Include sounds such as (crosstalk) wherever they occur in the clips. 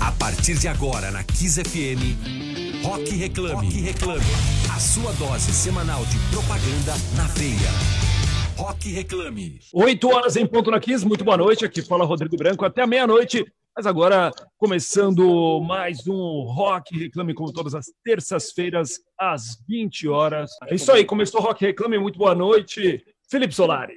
A partir de agora na Kiss FM, Rock Reclame. Rock Reclame. A sua dose semanal de propaganda na veia. Rock Reclame. 8 horas em ponto na Kiss. Muito boa noite. Aqui fala Rodrigo Branco até meia-noite. Mas agora começando mais um Rock Reclame como todas as terças-feiras às 20 horas. É isso aí, começou o Rock Reclame. Muito boa noite. Felipe Solari.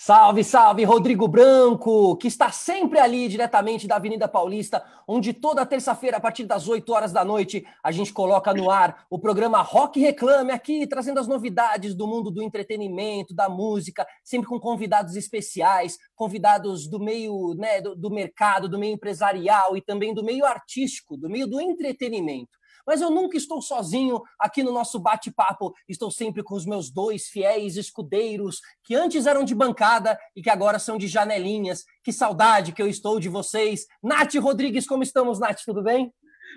Salve, salve, Rodrigo Branco, que está sempre ali diretamente da Avenida Paulista, onde toda terça-feira, a partir das 8 horas da noite, a gente coloca no ar o programa Rock Reclame, aqui trazendo as novidades do mundo do entretenimento, da música, sempre com convidados especiais, convidados do meio né, do, do mercado, do meio empresarial e também do meio artístico, do meio do entretenimento mas eu nunca estou sozinho aqui no nosso bate-papo. Estou sempre com os meus dois fiéis escudeiros, que antes eram de bancada e que agora são de janelinhas. Que saudade que eu estou de vocês. Nath Rodrigues, como estamos, Nath? Tudo bem?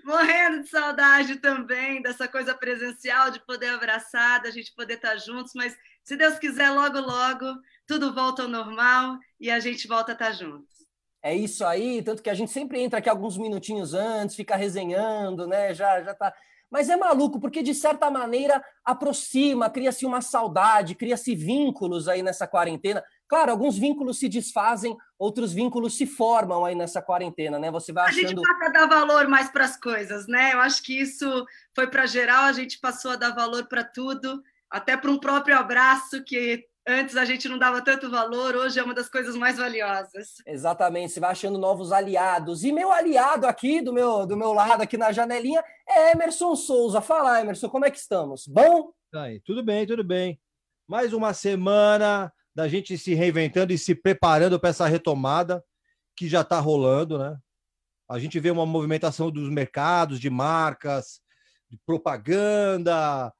Morrendo de saudade também dessa coisa presencial, de poder abraçar, da gente poder estar juntos, mas se Deus quiser, logo, logo, tudo volta ao normal e a gente volta a estar juntos. É isso aí, tanto que a gente sempre entra aqui alguns minutinhos antes, fica resenhando, né? Já, já tá. Mas é maluco, porque de certa maneira aproxima, cria-se uma saudade, cria-se vínculos aí nessa quarentena. Claro, alguns vínculos se desfazem, outros vínculos se formam aí nessa quarentena, né? Você vai achando. A gente passa a dar valor mais para as coisas, né? Eu acho que isso foi para geral, a gente passou a dar valor para tudo, até para um próprio abraço que Antes a gente não dava tanto valor, hoje é uma das coisas mais valiosas. Exatamente, você vai achando novos aliados. E meu aliado aqui, do meu, do meu lado, aqui na janelinha, é Emerson Souza. Fala, Emerson, como é que estamos? Bom? Aí, tudo bem, tudo bem. Mais uma semana da gente se reinventando e se preparando para essa retomada que já está rolando, né? A gente vê uma movimentação dos mercados, de marcas, de propaganda.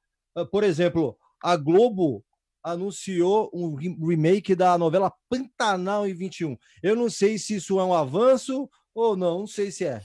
Por exemplo, a Globo anunciou um remake da novela Pantanal em 21. Eu não sei se isso é um avanço ou não, não sei se é.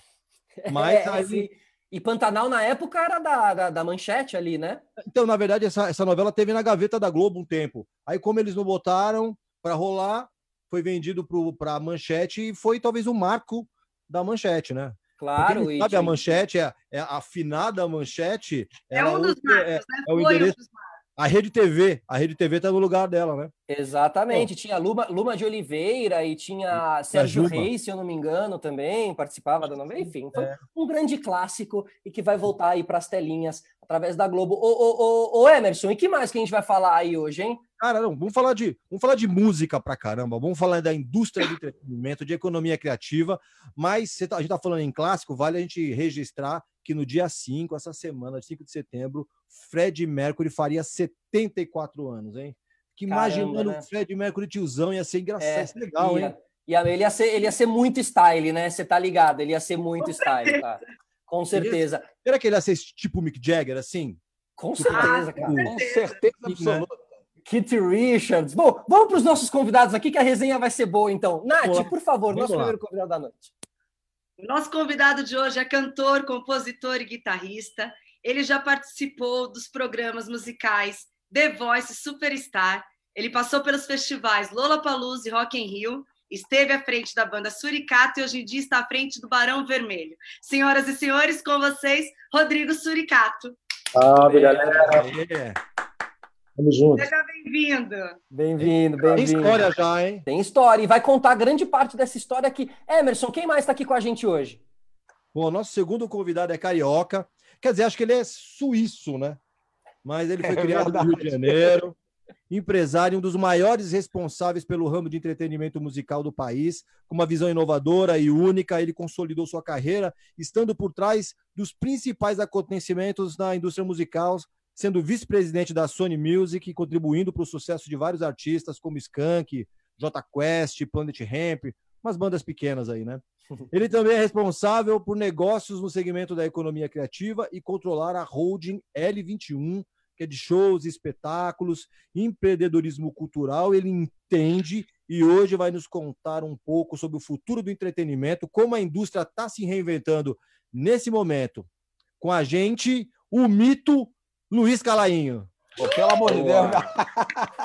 (laughs) Mas é, aí... E Pantanal, na época, era da, da, da, manchete ali, né? Então, na verdade, essa, essa novela teve na gaveta da Globo um tempo. Aí, como eles não botaram para rolar, foi vendido para a manchete e foi talvez o um marco da manchete, né? Claro, Porque, sabe, a manchete é, é a afinada manchete. É um dos marcos, é, né? É o endereço, um a Rede TV, a Rede TV tá no lugar dela, né? Exatamente. Tinha Luma, Luma de Oliveira e tinha Sérgio Reis, se eu não me engano, também participava da novela. Enfim, foi é. um grande clássico e que vai voltar aí para as telinhas através da Globo. Ô, ô, ô, ô, Emerson, e que mais que a gente vai falar aí hoje, hein? Cara, não, vamos falar de, vamos falar de música pra caramba, vamos falar da indústria do entretenimento, de economia criativa, mas tá, a gente tá falando em clássico, vale a gente registrar que no dia 5, essa semana, 5 de setembro, Fred Mercury faria 74 anos, hein? Que imaginando né? o Fred Mercury tiozão ia ser engraçado, é, ia ser legal, ia, hein? Ia, ele, ia ser, ele ia ser muito style, né? Você tá ligado? Ele ia ser muito Com style, certeza. tá? Com certeza. Será que ele ia ser tipo Mick Jagger, assim? Com tipo, certeza, cara. Com certeza absoluta. Kit Richards. Bom, vamos para os nossos convidados aqui, que a resenha vai ser boa, então. Nath, por favor, nosso lá. primeiro convidado da noite. Nosso convidado de hoje é cantor, compositor e guitarrista. Ele já participou dos programas musicais The Voice Superstar. Ele passou pelos festivais Lollapalooza e Rock in Rio. Esteve à frente da banda Suricato e hoje em dia está à frente do Barão Vermelho. Senhoras e senhores, com vocês, Rodrigo Suricato. Salve, galera. Tamo junto. Seja bem-vindo. Bem-vindo, bem-vindo. Tem história já, hein? Tem história. E vai contar grande parte dessa história aqui. Emerson, quem mais está aqui com a gente hoje? Bom, nosso segundo convidado é carioca. Quer dizer, acho que ele é suíço, né? Mas ele (laughs) foi é criado verdade. no Rio de Janeiro. Empresário, um dos maiores responsáveis pelo ramo de entretenimento musical do país, com uma visão inovadora e única, ele consolidou sua carreira, estando por trás dos principais acontecimentos na indústria musical, sendo vice-presidente da Sony Music, contribuindo para o sucesso de vários artistas como Skank, J Quest, Planet Hemp, umas bandas pequenas aí, né? (laughs) Ele também é responsável por negócios no segmento da economia criativa e controlar a holding L21, que é de shows, espetáculos, empreendedorismo cultural. Ele entende e hoje vai nos contar um pouco sobre o futuro do entretenimento, como a indústria está se reinventando nesse momento. Com a gente, o mito Luiz Calainho. Pô, pelo amor de Deus.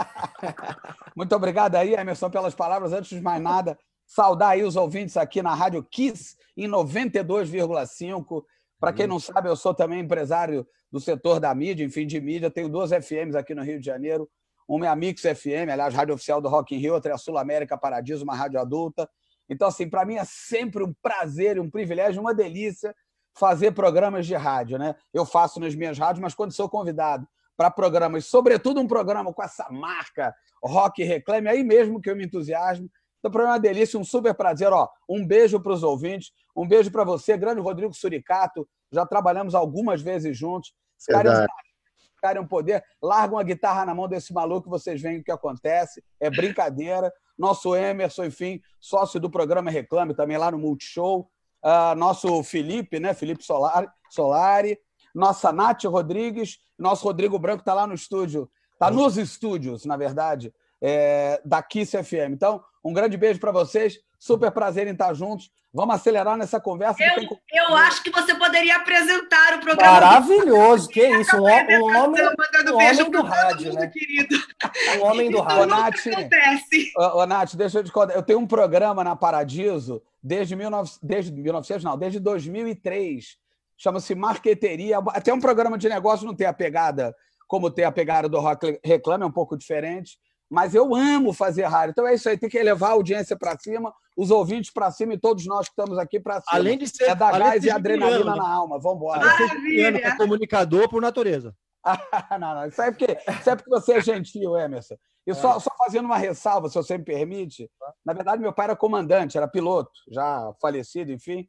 (laughs) Muito obrigado aí, Emerson, pelas palavras. Antes de mais nada, saudar aí os ouvintes aqui na Rádio Kiss em 92,5. Para quem não sabe, eu sou também empresário do setor da mídia, enfim, de mídia. Tenho duas FMs aqui no Rio de Janeiro. Uma é a Mix FM, aliás, rádio oficial do Rock in Rio, outra é a Sul América Paradiso, uma rádio adulta. Então, assim, para mim é sempre um prazer, um privilégio, uma delícia fazer programas de rádio, né? Eu faço nas minhas rádios, mas quando sou convidado para programas, sobretudo um programa com essa marca Rock Reclame, aí mesmo que eu me entusiasmo. Então, para mim é uma delícia, um super prazer. Ó, um beijo para os ouvintes, um beijo para você, grande Rodrigo Suricato. Já trabalhamos algumas vezes juntos. Esse cara, esse cara é um poder. Larga uma guitarra na mão desse maluco, vocês veem o que acontece. É brincadeira. Nosso Emerson, enfim, sócio do programa Reclame, também lá no Multishow. Uh, nosso Felipe, né? Felipe Solari, Solari. Nossa Nath Rodrigues. Nosso Rodrigo Branco está lá no estúdio. Está nos estúdios, na verdade, é, da Kiss FM. Então, um grande beijo para vocês. Super prazer em estar juntos. Vamos acelerar nessa conversa. Eu, tem... eu acho que você poderia apresentar o programa. Maravilhoso, que isso. Um, um homem, um homem do rádio, né? Querido. Um homem do (laughs) rádio. Ô, Nath, acontece. Ô, Nath, deixa eu te contar. Eu tenho um programa na Paradiso desde, 19... desde 1900, não, desde 2003. Chama-se Marqueteria. Até um programa de negócio não tem a pegada como tem a pegada do Rock Reclame, é um pouco diferente mas eu amo fazer rádio. Então é isso aí, tem que elevar a audiência para cima, os ouvintes para cima e todos nós que estamos aqui para cima. Além de ser. É dar gás e adrenalina né? na alma. Vamos embora. É comunicador por natureza. (laughs) não, não. Isso é, porque, isso é porque você é gentil, Emerson. E só, é. só fazendo uma ressalva, se você me permite. Na verdade, meu pai era comandante, era piloto, já falecido, enfim,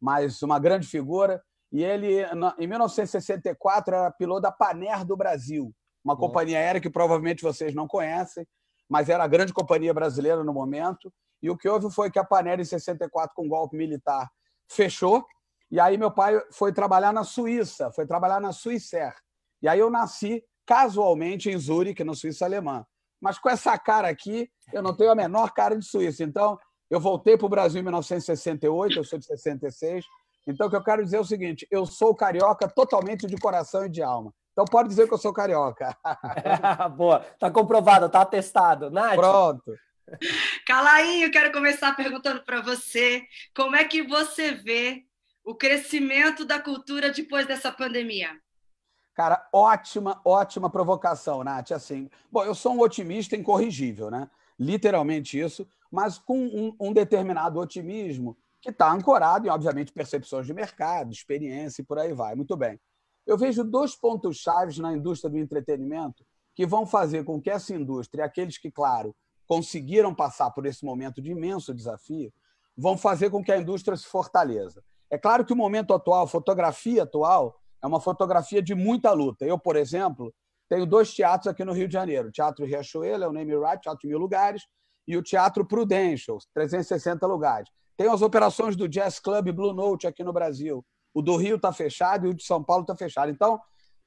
mas uma grande figura. E ele, em 1964, era piloto da Paner do Brasil uma companhia aérea que provavelmente vocês não conhecem, mas era a grande companhia brasileira no momento. E o que houve foi que a Panera, em 64, com golpe militar, fechou. E aí meu pai foi trabalhar na Suíça, foi trabalhar na Suíça. E aí eu nasci casualmente em Zurique, na Suíça alemã. Mas com essa cara aqui, eu não tenho a menor cara de suíça. Então, eu voltei para o Brasil em 1968, eu sou de 66. Então, o que eu quero dizer é o seguinte: eu sou carioca totalmente de coração e de alma. Então pode dizer que eu sou carioca. (laughs) Boa, tá comprovado, tá atestado. Nath? Pronto. Calainho, quero começar perguntando para você como é que você vê o crescimento da cultura depois dessa pandemia. Cara, ótima, ótima provocação, Nath. Assim, bom, eu sou um otimista incorrigível, né? Literalmente isso, mas com um, um determinado otimismo que está ancorado em, obviamente, percepções de mercado, experiência e por aí vai. Muito bem. Eu vejo dois pontos chaves na indústria do entretenimento que vão fazer com que essa indústria, aqueles que, claro, conseguiram passar por esse momento de imenso desafio, vão fazer com que a indústria se fortaleça. É claro que o momento atual, a fotografia atual, é uma fotografia de muita luta. Eu, por exemplo, tenho dois teatros aqui no Rio de Janeiro: o Teatro Riachuelo, é o Name Right, Teatro Mil Lugares, e o Teatro Prudential, 360 lugares. Tenho as operações do Jazz Club Blue Note aqui no Brasil. O do Rio está fechado e o de São Paulo está fechado. Então,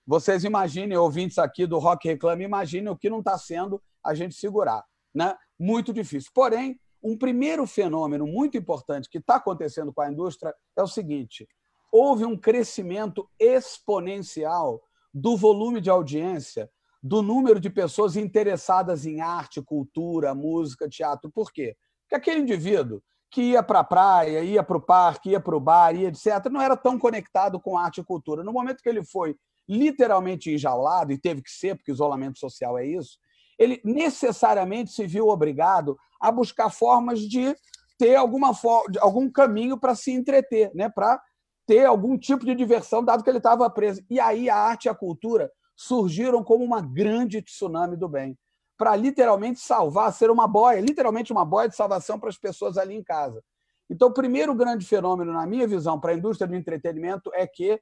vocês imaginem, ouvintes aqui do Rock Reclame, imaginem o que não está sendo a gente segurar. Né? Muito difícil. Porém, um primeiro fenômeno muito importante que está acontecendo com a indústria é o seguinte: houve um crescimento exponencial do volume de audiência, do número de pessoas interessadas em arte, cultura, música, teatro. Por quê? Porque aquele indivíduo que ia para a praia, ia para o parque, ia para o bar, ia, etc., não era tão conectado com arte e cultura. No momento que ele foi literalmente enjaulado, e teve que ser, porque isolamento social é isso, ele necessariamente se viu obrigado a buscar formas de ter alguma algum caminho para se entreter, né? para ter algum tipo de diversão, dado que ele estava preso. E aí a arte e a cultura surgiram como uma grande tsunami do bem para literalmente salvar, ser uma boia, literalmente uma boia de salvação para as pessoas ali em casa. Então, o primeiro grande fenômeno, na minha visão, para a indústria do entretenimento é que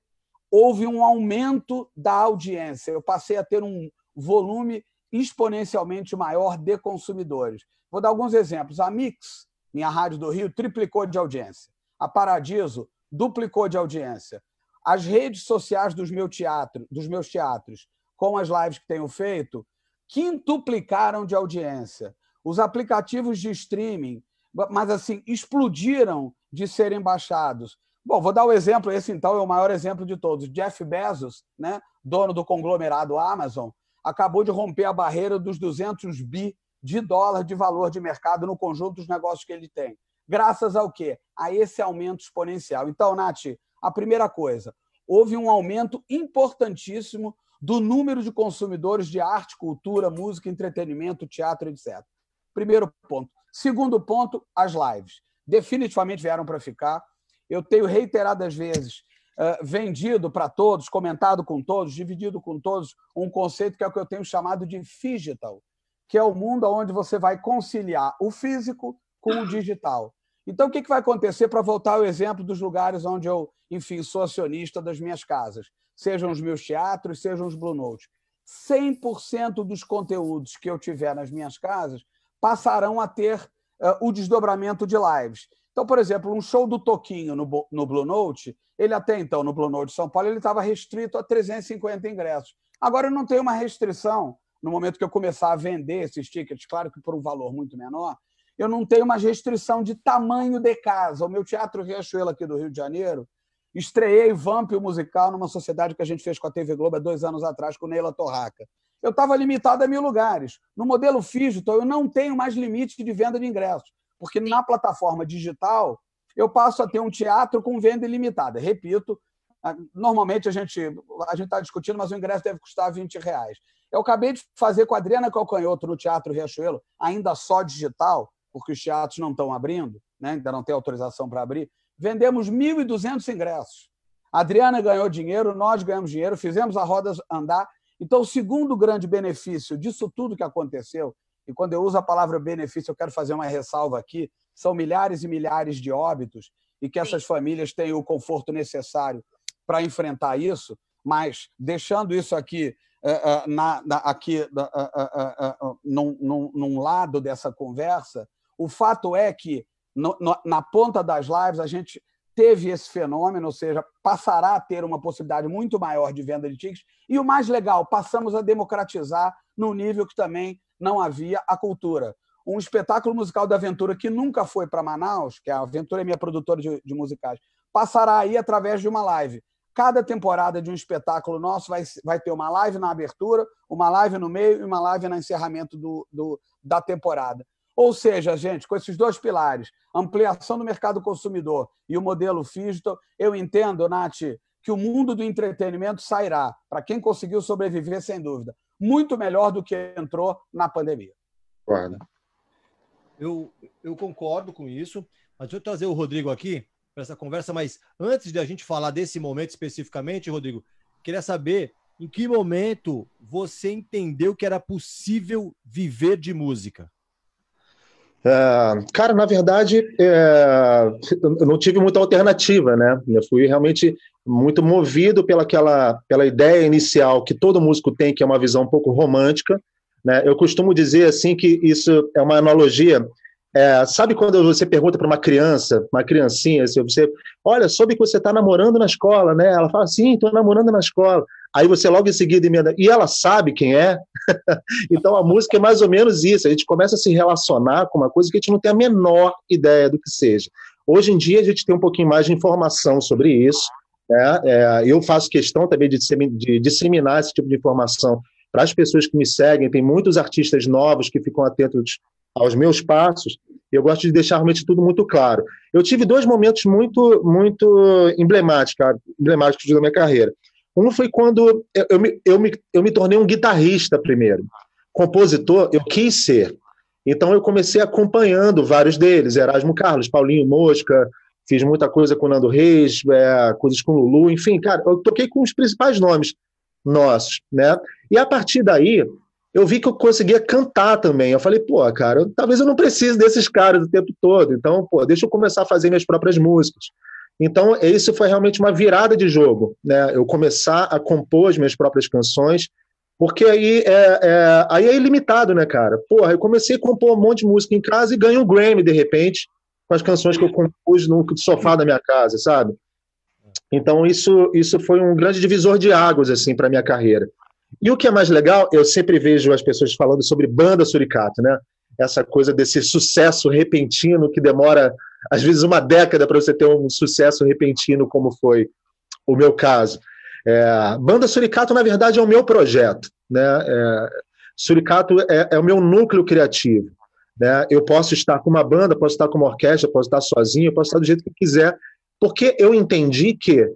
houve um aumento da audiência. Eu passei a ter um volume exponencialmente maior de consumidores. Vou dar alguns exemplos. A Mix, minha rádio do Rio, triplicou de audiência. A Paradiso duplicou de audiência. As redes sociais dos, meu teatro, dos meus teatros, com as lives que tenho feito, quintuplicaram de audiência. Os aplicativos de streaming, mas assim, explodiram de serem baixados. Bom, vou dar o um exemplo, esse então é o maior exemplo de todos. Jeff Bezos, né, dono do conglomerado Amazon, acabou de romper a barreira dos 200 bi de dólar de valor de mercado no conjunto dos negócios que ele tem. graças ao quê? A esse aumento exponencial. Então, Nath, a primeira coisa, houve um aumento importantíssimo do número de consumidores de arte, cultura, música, entretenimento, teatro, etc. Primeiro ponto. Segundo ponto, as lives. Definitivamente vieram para ficar. Eu tenho reiteradas vezes uh, vendido para todos, comentado com todos, dividido com todos um conceito que é o que eu tenho chamado de digital, que é o mundo onde você vai conciliar o físico com o digital. Então, o que vai acontecer para voltar ao exemplo dos lugares onde eu, enfim, sou acionista das minhas casas? Sejam os meus teatros, sejam os Blue Notes. 100% dos conteúdos que eu tiver nas minhas casas passarão a ter uh, o desdobramento de lives. Então, por exemplo, um show do Toquinho no, no Blue Note, ele até então, no Blue Note de São Paulo, ele estava restrito a 350 ingressos. Agora, eu não tenho uma restrição, no momento que eu começar a vender esses tickets, claro que por um valor muito menor, eu não tenho uma restrição de tamanho de casa. O meu Teatro Riachuelo aqui do Rio de Janeiro, estreiei Vamp, o musical, numa sociedade que a gente fez com a TV Globo há dois anos atrás, com Neila Torraca. Eu estava limitado a mil lugares. No modelo Digital, eu não tenho mais limite de venda de ingressos porque na plataforma digital eu passo a ter um teatro com venda ilimitada. Repito, normalmente a gente a gente está discutindo, mas o ingresso deve custar 20 reais. Eu acabei de fazer com a Adriana Calcanhoto no Teatro Riachuelo, ainda só digital, porque os teatros não estão abrindo, né? ainda não tem autorização para abrir. Vendemos 1.200 ingressos. A Adriana ganhou dinheiro, nós ganhamos dinheiro, fizemos a roda andar. Então, o segundo grande benefício disso tudo que aconteceu e quando eu uso a palavra benefício, eu quero fazer uma ressalva aqui: são milhares e milhares de óbitos e que essas famílias têm o conforto necessário para enfrentar isso, mas deixando isso aqui, uh, uh, na, na, aqui uh, num, num, num, lado dessa conversa, o fato é que no, no, na ponta das lives a gente teve esse fenômeno, ou seja, passará a ter uma possibilidade muito maior de venda de tickets. E o mais legal, passamos a democratizar no nível que também não havia a cultura. Um espetáculo musical da Aventura que nunca foi para Manaus, que a Aventura é minha produtora de, de musicais, passará aí através de uma live. Cada temporada de um espetáculo nosso vai, vai ter uma live na abertura, uma live no meio e uma live no encerramento do, do, da temporada. Ou seja, gente, com esses dois pilares, ampliação do mercado consumidor e o modelo digital, eu entendo, Nath, que o mundo do entretenimento sairá, para quem conseguiu sobreviver, sem dúvida, muito melhor do que entrou na pandemia. Concordo. Eu, eu concordo com isso, mas deixa eu trazer o Rodrigo aqui para essa conversa, mas antes de a gente falar desse momento especificamente, Rodrigo, queria saber em que momento você entendeu que era possível viver de música? Uh, cara, na verdade, é, eu não tive muita alternativa, né? Eu fui realmente muito movido pela, aquela, pela ideia inicial que todo músico tem, que é uma visão um pouco romântica. Né? Eu costumo dizer assim que isso é uma analogia. É, sabe quando você pergunta para uma criança, uma criancinha, assim, você, olha, soube que você está namorando na escola, né? Ela fala, sim, estou namorando na escola. Aí você logo em seguida emenda, e ela sabe quem é? (laughs) então a música é mais ou menos isso, a gente começa a se relacionar com uma coisa que a gente não tem a menor ideia do que seja. Hoje em dia a gente tem um pouquinho mais de informação sobre isso, né? É, eu faço questão também de, de disseminar esse tipo de informação para as pessoas que me seguem, tem muitos artistas novos que ficam atentos aos meus passos, eu gosto de deixar realmente tudo muito claro. Eu tive dois momentos muito muito emblemáticos, emblemáticos da minha carreira. Um foi quando eu, eu, me, eu, me, eu me tornei um guitarrista primeiro. Compositor, eu quis ser. Então eu comecei acompanhando vários deles, Erasmo Carlos, Paulinho Mosca, fiz muita coisa com Nando Reis, é, coisas com Lulu, enfim, cara, eu toquei com os principais nomes nossos, né? E a partir daí, eu vi que eu conseguia cantar também. Eu falei, pô, cara, talvez eu não precise desses caras o tempo todo. Então, pô, deixa eu começar a fazer minhas próprias músicas. Então, isso foi realmente uma virada de jogo, né? Eu começar a compor as minhas próprias canções, porque aí é, é, aí é ilimitado, né, cara? Porra, eu comecei a compor um monte de música em casa e ganho um Grammy, de repente, com as canções que eu compus no sofá da minha casa, sabe? Então, isso, isso foi um grande divisor de águas, assim, para minha carreira. E o que é mais legal, eu sempre vejo as pessoas falando sobre banda suricato, né? Essa coisa desse sucesso repentino que demora às vezes uma década para você ter um sucesso repentino, como foi o meu caso. É, Banda Suricato, na verdade, é o meu projeto. Né? É, Suricato é, é, o meu núcleo criativo. Né? Eu posso estar com uma banda, posso estar com uma orquestra, posso estar sozinho, posso estar do jeito que quiser, porque eu entendi que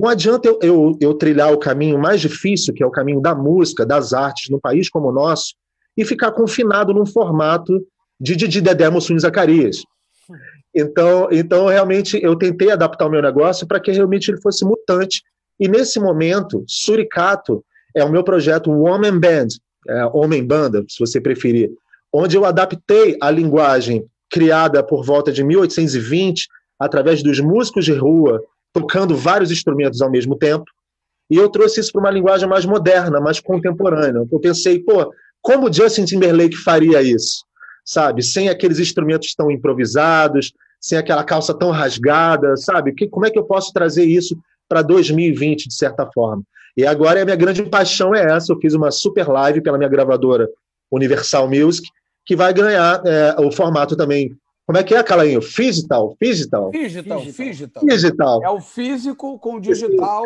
não adianta eu, eu, eu, trilhar o caminho mais difícil, que é o caminho da música, das artes, num país como o nosso, e ficar confinado num formato de Didi Dedé Mussuni Zacarias. Então, então, realmente, eu tentei adaptar o meu negócio para que realmente ele fosse mutante. E nesse momento, Suricato é o meu projeto Woman Band, é, Homem Banda, se você preferir, onde eu adaptei a linguagem criada por volta de 1820, através dos músicos de rua, tocando vários instrumentos ao mesmo tempo, e eu trouxe isso para uma linguagem mais moderna, mais contemporânea. Eu pensei, pô, como Justin Timberlake faria isso? Sabe? Sem aqueles instrumentos tão improvisados, sem aquela calça tão rasgada, sabe? Que, como é que eu posso trazer isso para 2020, de certa forma? E agora a minha grande paixão é essa. Eu fiz uma super live pela minha gravadora Universal Music, que vai ganhar é, o formato também. Como é que é, Calainho? Physical? Physical? Physical. Physical. É o físico com o digital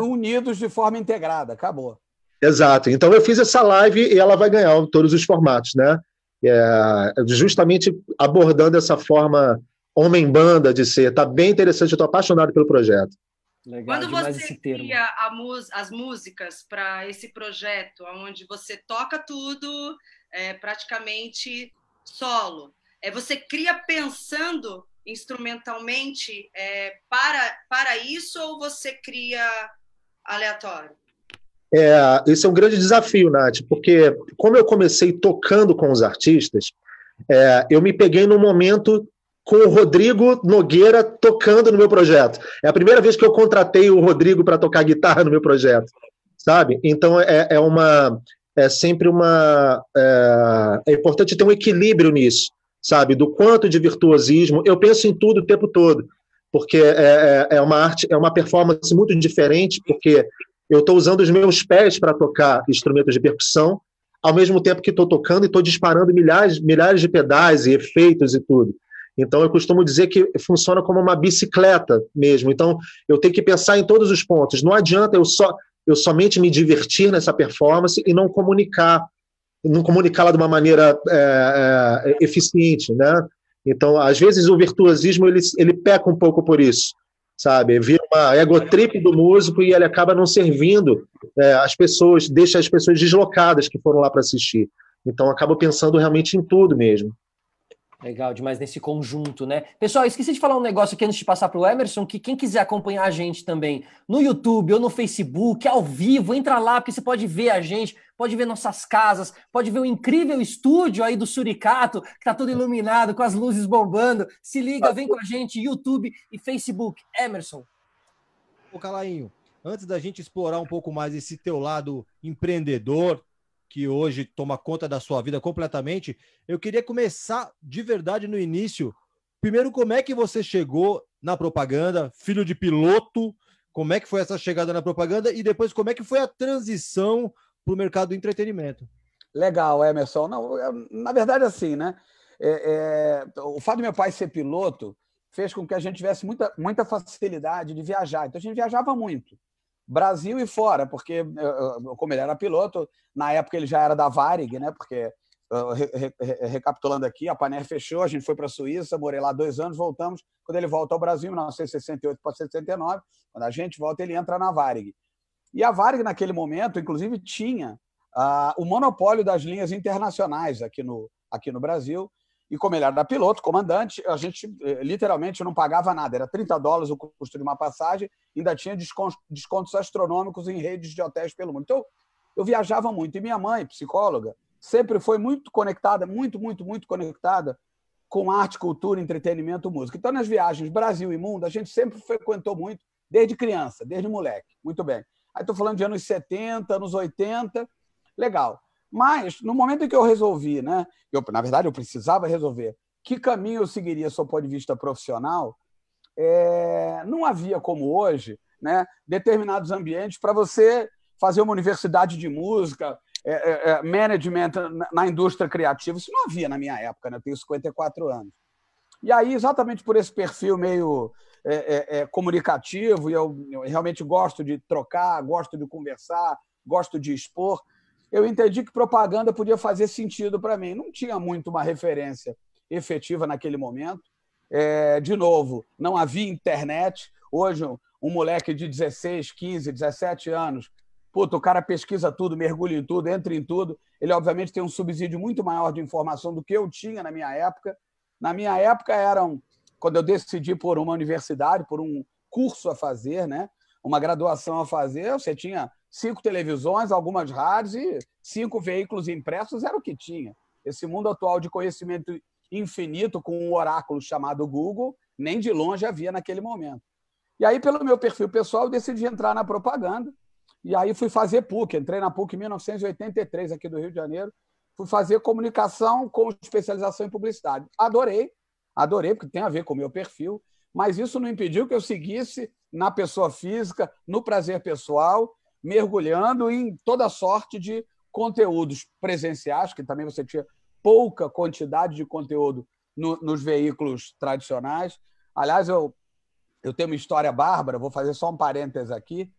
unidos de forma integrada. Acabou. Exato. Então eu fiz essa live e ela vai ganhar todos os formatos, né? É, justamente abordando essa forma homem-banda de ser. Tá bem interessante, eu tô apaixonado pelo projeto. Legal, Quando você cria as músicas para esse projeto, onde você toca tudo é, praticamente solo, é, você cria pensando instrumentalmente é, para, para isso ou você cria aleatório? É, esse é um grande desafio, Nath, porque como eu comecei tocando com os artistas, é, eu me peguei num momento com o Rodrigo Nogueira tocando no meu projeto. É a primeira vez que eu contratei o Rodrigo para tocar guitarra no meu projeto, sabe? Então é, é uma é sempre uma é, é, importante ter um equilíbrio nisso, sabe? Do quanto de virtuosismo. Eu penso em tudo o tempo todo, porque é, é, é uma arte, é uma performance muito diferente, porque eu estou usando os meus pés para tocar instrumentos de percussão, ao mesmo tempo que estou tocando e estou disparando milhares, milhares de pedais e efeitos e tudo. Então, eu costumo dizer que funciona como uma bicicleta mesmo. Então, eu tenho que pensar em todos os pontos. Não adianta eu só eu somente me divertir nessa performance e não comunicar, não comunicá-la de uma maneira é, é, eficiente, né? Então, às vezes o virtuosismo ele, ele peca um pouco por isso, sabe? Vira uma egotrip do músico e ele acaba não servindo é, as pessoas, deixa as pessoas deslocadas que foram lá para assistir. Então, acaba pensando realmente em tudo mesmo. Legal demais nesse conjunto, né? Pessoal, esqueci de falar um negócio aqui antes de passar para o Emerson, que quem quiser acompanhar a gente também no YouTube ou no Facebook, ao vivo, entra lá, porque você pode ver a gente, pode ver nossas casas, pode ver o incrível estúdio aí do Suricato, que está todo iluminado, com as luzes bombando. Se liga, vem com a gente, YouTube e Facebook. Emerson. Ô, Calainho, antes da gente explorar um pouco mais esse teu lado empreendedor, que hoje toma conta da sua vida completamente. Eu queria começar de verdade no início. Primeiro, como é que você chegou na propaganda, filho de piloto? Como é que foi essa chegada na propaganda? E depois, como é que foi a transição para o mercado do entretenimento? Legal, Emerson. Não, eu, na verdade, assim, né? É, é, o fato de meu pai ser piloto fez com que a gente tivesse muita, muita facilidade de viajar. Então, a gente viajava muito. Brasil e fora, porque como ele era piloto, na época ele já era da Varig, né? Porque recapitulando aqui, a Paner fechou, a gente foi para a Suíça, morei lá dois anos, voltamos. Quando ele volta ao Brasil, em 1968 para 69, quando a gente volta, ele entra na Varig. E a Varig, naquele momento, inclusive, tinha uh, o monopólio das linhas internacionais aqui no, aqui no Brasil. E como ele era piloto, comandante, a gente eh, literalmente não pagava nada. Era 30 dólares o custo de uma passagem, ainda tinha descontos astronômicos em redes de hotéis pelo mundo. Então, eu viajava muito. E minha mãe, psicóloga, sempre foi muito conectada, muito, muito, muito conectada com arte, cultura, entretenimento, música. Então, nas viagens Brasil e mundo, a gente sempre frequentou muito, desde criança, desde moleque. Muito bem. Aí estou falando de anos 70, anos 80. Legal. Mas, no momento em que eu resolvi, né, eu, na verdade, eu precisava resolver que caminho eu seguiria sob o ponto de vista profissional, é, não havia como hoje né, determinados ambientes para você fazer uma universidade de música, é, é, é management na, na, indústria criativa. Isso não havia na minha época, né? eu tenho 54 anos. E aí, exatamente por esse perfil meio é, é, comunicativo, e eu, eu realmente gosto de trocar, gosto de conversar, gosto de expor, eu entendi que propaganda podia fazer sentido para mim. Não tinha muito uma referência efetiva naquele momento. É, de novo, não havia internet. Hoje, um moleque de 16, 15, 17 anos, puto, o cara pesquisa tudo, mergulha em tudo, entra em tudo. Ele, obviamente, tem um subsídio muito maior de informação do que eu tinha na minha época. Na minha época, eram, quando eu decidi por uma universidade, por um curso a fazer, né? uma graduação a fazer, você tinha cinco televisões, algumas rádios e cinco veículos impressos, era o que tinha. Esse mundo atual de conhecimento infinito, com um oráculo chamado Google, nem de longe havia naquele momento. E aí, pelo meu perfil pessoal, decidi entrar na propaganda. E aí fui fazer PUC. Entrei na PUC em 1983, aqui do Rio de Janeiro. Fui fazer comunicação com especialização em publicidade. Adorei, adorei, porque tem a ver com o meu perfil. Mas isso não impediu que eu seguisse na pessoa física, no prazer pessoal, mergulhando em toda sorte de conteúdos presenciais, que também você tinha pouca quantidade de conteúdo no, nos veículos tradicionais. Aliás, eu, eu tenho uma história bárbara, vou fazer só um parênteses aqui.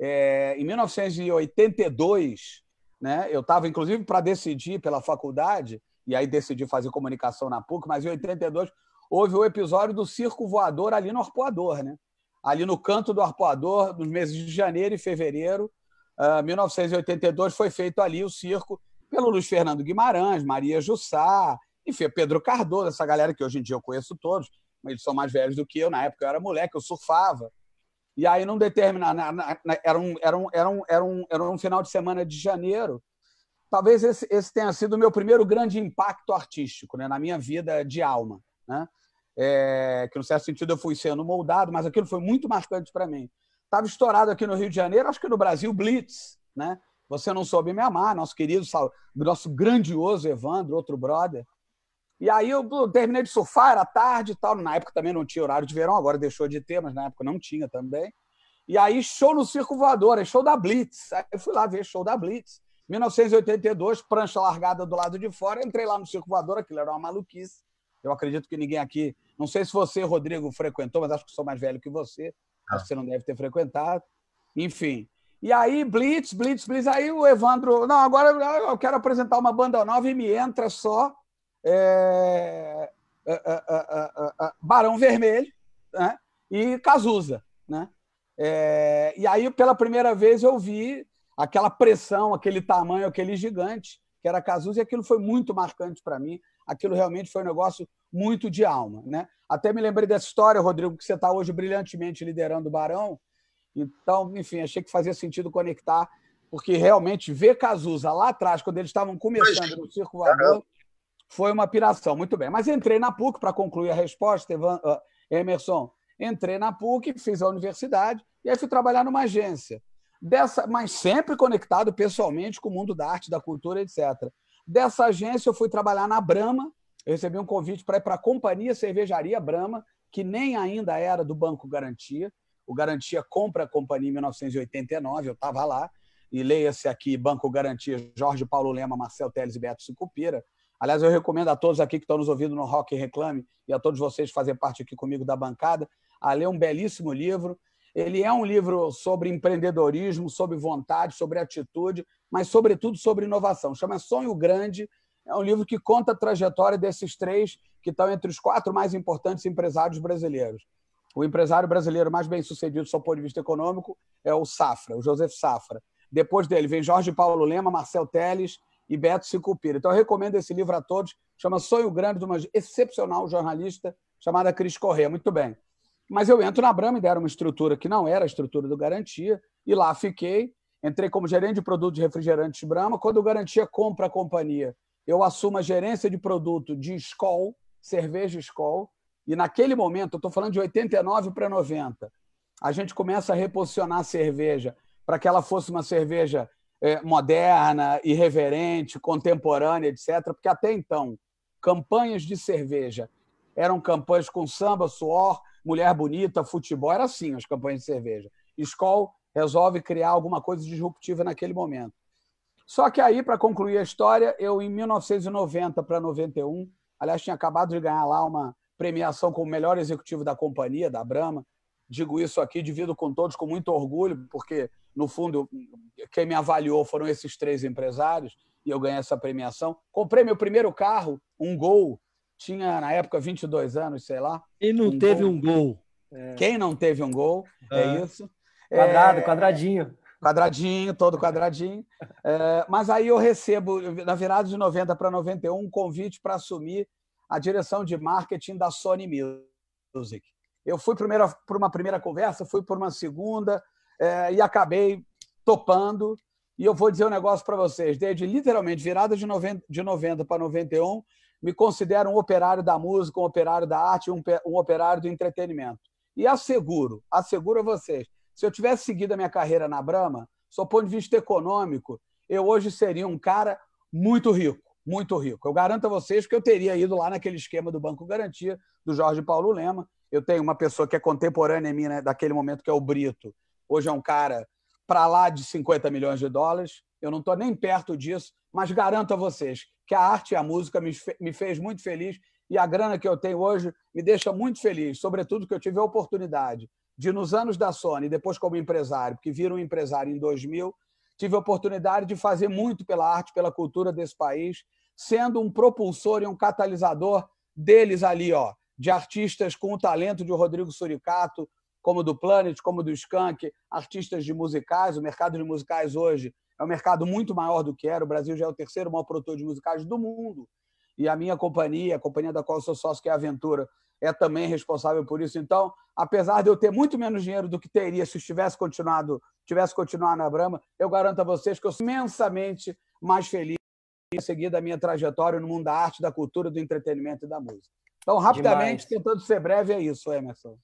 É, em 1982, né, eu estava, inclusive, para decidir pela faculdade, e aí decidi fazer comunicação na PUC, mas em 82 houve o episódio do circo voador ali no Arpoador, né? Ali no canto do Arpoador, nos meses de janeiro e fevereiro. Uh, ah, 1982 foi feito ali o circo pelo Luiz Fernando Guimarães, Maria Jussá, enfim, Pedro Cardoso, essa galera que hoje em dia eu conheço todos, mas eles são mais velhos do que eu. Na época eu era moleque, eu surfava. E aí, num determinado. Era um, era, um, era, um, era, um, era um final de semana de janeiro. Talvez esse, esse tenha sido o meu primeiro grande impacto artístico né, na minha vida de alma. Né? É, que, no certo sentido, eu fui sendo moldado, mas aquilo foi muito marcante para mim. Estava estourado aqui no Rio de Janeiro, acho que no Brasil, Blitz, né? Você não soube me amar, nosso querido, nosso grandioso Evandro, outro brother. E aí eu terminei de surfar, era tarde e tal. Na época também não tinha horário de verão, agora deixou de ter, mas na época não tinha também. E aí, show no Circo Voador, show da Blitz. Aí eu fui lá ver show da Blitz. 1982, prancha largada do lado de fora, entrei lá no Circo Voador, aquilo era uma maluquice. Eu acredito que ninguém aqui. Não sei se você, Rodrigo, frequentou, mas acho que sou mais velho que você. Ah. Acho que você não deve ter frequentado. Enfim. E aí, Blitz, Blitz, Blitz. Aí o Evandro. Não, agora eu quero apresentar uma banda nova e me entra só. É... É, é, Barão Vermelho né? e Cazuza. Né? e aí, pela primeira vez, eu vi aquela pressão, aquele tamanho, aquele gigante, que era Cazuza, e aquilo foi muito marcante para mim aquilo realmente foi um negócio muito de alma. Né? Até me lembrei dessa história, Rodrigo, que você está hoje brilhantemente liderando o Barão. Então, enfim, achei que fazia sentido conectar, porque realmente ver Cazuza lá atrás, quando eles estavam começando no Circo Voador, foi uma piração. Muito bem. Mas entrei na PUC, para concluir a resposta, Evan, uh, Emerson. Entrei na PUC, fiz a universidade e aí fui trabalhar numa agência. Dessa, mas sempre conectado pessoalmente com o mundo da arte, da cultura, etc. Dessa agência, eu fui trabalhar na Brama. Eu recebi um convite para ir para a Companhia Cervejaria Brama, que nem ainda era do Banco Garantia. O Garantia compra a companhia em 1989, eu estava lá. E leia-se aqui Banco Garantia, Jorge Paulo Lema, Marcel Teles e Beto Sicupira. Aliás, eu recomendo a todos aqui que estão nos ouvindo no Rock Reclame e a todos vocês que fazem parte aqui comigo da bancada a ler um belíssimo livro ele é um livro sobre empreendedorismo, sobre vontade, sobre atitude, mas, sobretudo, sobre inovação. Chama Sonho Grande. É um livro que conta a trajetória desses três que estão entre os quatro mais importantes empresários brasileiros. O empresário brasileiro mais bem sucedido, do ponto de vista econômico, é o Safra, o Joseph Safra. Depois dele vem Jorge Paulo Lema, Marcel Teles e Beto Sicupira. Então, eu recomendo esse livro a todos. Chama Sonho Grande, de uma excepcional jornalista chamada Cris Corrêa. Muito bem. Mas eu entro na Brahma e deram uma estrutura que não era a estrutura do Garantia, e lá fiquei. Entrei como gerente de produto de refrigerantes Brahma. Quando o Garantia compra a companhia, eu assumo a gerência de produto de Skol, cerveja Skol, e naquele momento, eu estou falando de 89 para 90, a gente começa a reposicionar a cerveja para que ela fosse uma cerveja é, moderna, irreverente, contemporânea, etc. Porque até então, campanhas de cerveja eram campanhas com samba, suor, mulher bonita, futebol, era assim as campanhas de cerveja. Skol resolve criar alguma coisa disruptiva naquele momento. Só que aí, para concluir a história, eu, em 1990 para 91, aliás, tinha acabado de ganhar lá uma premiação como melhor executivo da companhia, da Brahma, digo isso aqui, divido com todos com muito orgulho, porque, no fundo, quem me avaliou foram esses três empresários e eu ganhei essa premiação. Comprei meu primeiro carro, um Gol, tinha na época 22 anos, sei lá. E não um teve gol. um Gol. É. Quem não teve um Gol, é, é isso. Quadrado, é... quadradinho. Quadradinho, todo quadradinho. É, mas aí eu recebo, na virada de 90 para 91, um convite para assumir a direção de marketing da Sony Music. Eu fui por uma primeira conversa, fui por uma segunda é, e acabei topando. E eu vou dizer um negócio para vocês: desde literalmente virada de 90, de 90 para 91, me considero um operário da música, um operário da arte, um, um operário do entretenimento. E asseguro, asseguro a vocês, se eu tivesse seguido a minha carreira na Brahma, do ponto de vista econômico, eu hoje seria um cara muito rico, muito rico. Eu garanto a vocês que eu teria ido lá naquele esquema do Banco Garantia, do Jorge Paulo Lema. Eu tenho uma pessoa que é contemporânea em mim né, daquele momento, que é o Brito. Hoje é um cara para lá de 50 milhões de dólares. Eu não estou nem perto disso, mas garanto a vocês que a arte e a música me, me fez muito feliz e a grana que eu tenho hoje me deixa muito feliz, sobretudo que eu tive a oportunidade de, nos anos da Sony, depois como empresário, porque vira um empresário em 2000, tive a oportunidade de fazer muito pela arte, pela cultura desse país, sendo um propulsor e um catalisador deles ali, ó, de artistas com o talento de Rodrigo Suricato, como do Planet, como do Skank, artistas de musicais. O mercado de musicais hoje é um mercado muito maior do que era. O Brasil já é o terceiro maior produtor de musicais do mundo. E a minha companhia, a companhia da qual sou sócio, que é a Aventura, é também responsável por isso. Então, apesar de eu ter muito menos dinheiro do que teria se estivesse continuado, tivesse continuado na Brahma, eu garanto a vocês que eu sou imensamente mais feliz em seguir da minha trajetória no mundo da arte, da cultura, do entretenimento e da música. Então, rapidamente, Demais. tentando ser breve, é isso, Emerson.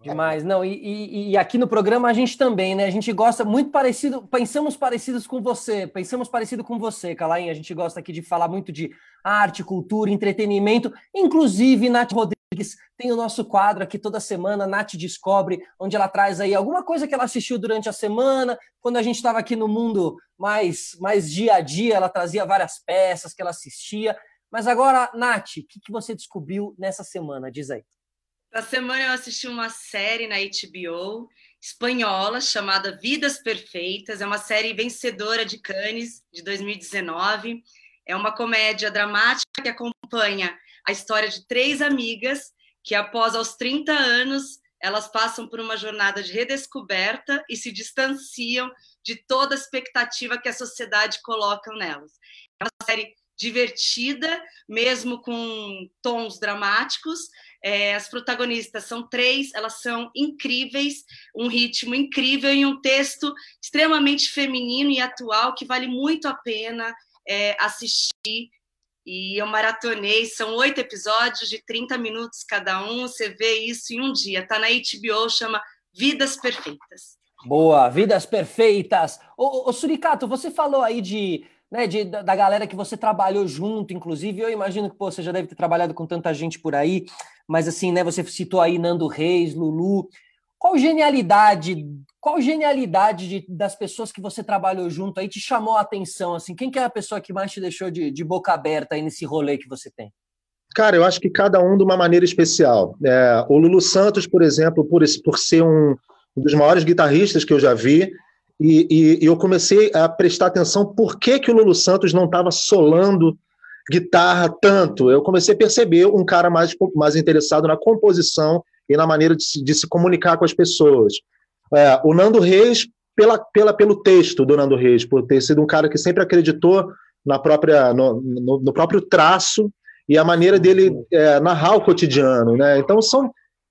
Demais, não, e, e, e, aqui no programa a gente também, né? A gente gosta muito parecido, pensamos parecidos com você, pensamos parecido com você, Calain. A gente gosta aqui de falar muito de arte, cultura, entretenimento, inclusive Nath Rodrigues tem o nosso quadro aqui toda semana, Nath Descobre, onde ela traz aí alguma coisa que ela assistiu durante a semana. Quando a gente estava aqui no mundo mais, mais dia a dia, ela trazia várias peças que ela assistia. Mas agora, Nath, o que, que você descobriu nessa semana? Diz aí. Na semana eu assisti uma série na HBO espanhola chamada Vidas Perfeitas. É uma série vencedora de Cannes de 2019. É uma comédia dramática que acompanha a história de três amigas que, após aos 30 anos, elas passam por uma jornada de redescoberta e se distanciam de toda a expectativa que a sociedade coloca nelas. É uma série divertida, mesmo com tons dramáticos. É, as protagonistas são três, elas são incríveis, um ritmo incrível e um texto extremamente feminino e atual que vale muito a pena é, assistir. E eu maratonei, são oito episódios de 30 minutos cada um, você vê isso em um dia. Está na HBO, chama Vidas Perfeitas. Boa, Vidas Perfeitas. Ô, ô Suricato, você falou aí de né, de, da galera que você trabalhou junto, inclusive. Eu imagino que pô, você já deve ter trabalhado com tanta gente por aí, mas assim, né, você citou aí Nando Reis, Lulu. Qual genialidade, qual genialidade de, das pessoas que você trabalhou junto aí te chamou a atenção? Assim, quem que é a pessoa que mais te deixou de, de boca aberta aí nesse rolê que você tem? Cara, eu acho que cada um de uma maneira especial. É, o Lulu Santos, por exemplo, por, por ser um, um dos maiores guitarristas que eu já vi, e, e, eu comecei a prestar atenção por que, que o Lulu Santos não estava solando guitarra tanto. Eu comecei a perceber um cara mais, mais interessado na composição e na maneira de de se comunicar com as pessoas. É, o Nando Reis, pela, pela, pelo texto do Nando Reis, por ter sido um cara que sempre acreditou na própria, no, no, no próprio traço e a maneira dele é, narrar o cotidiano. Né? Então, são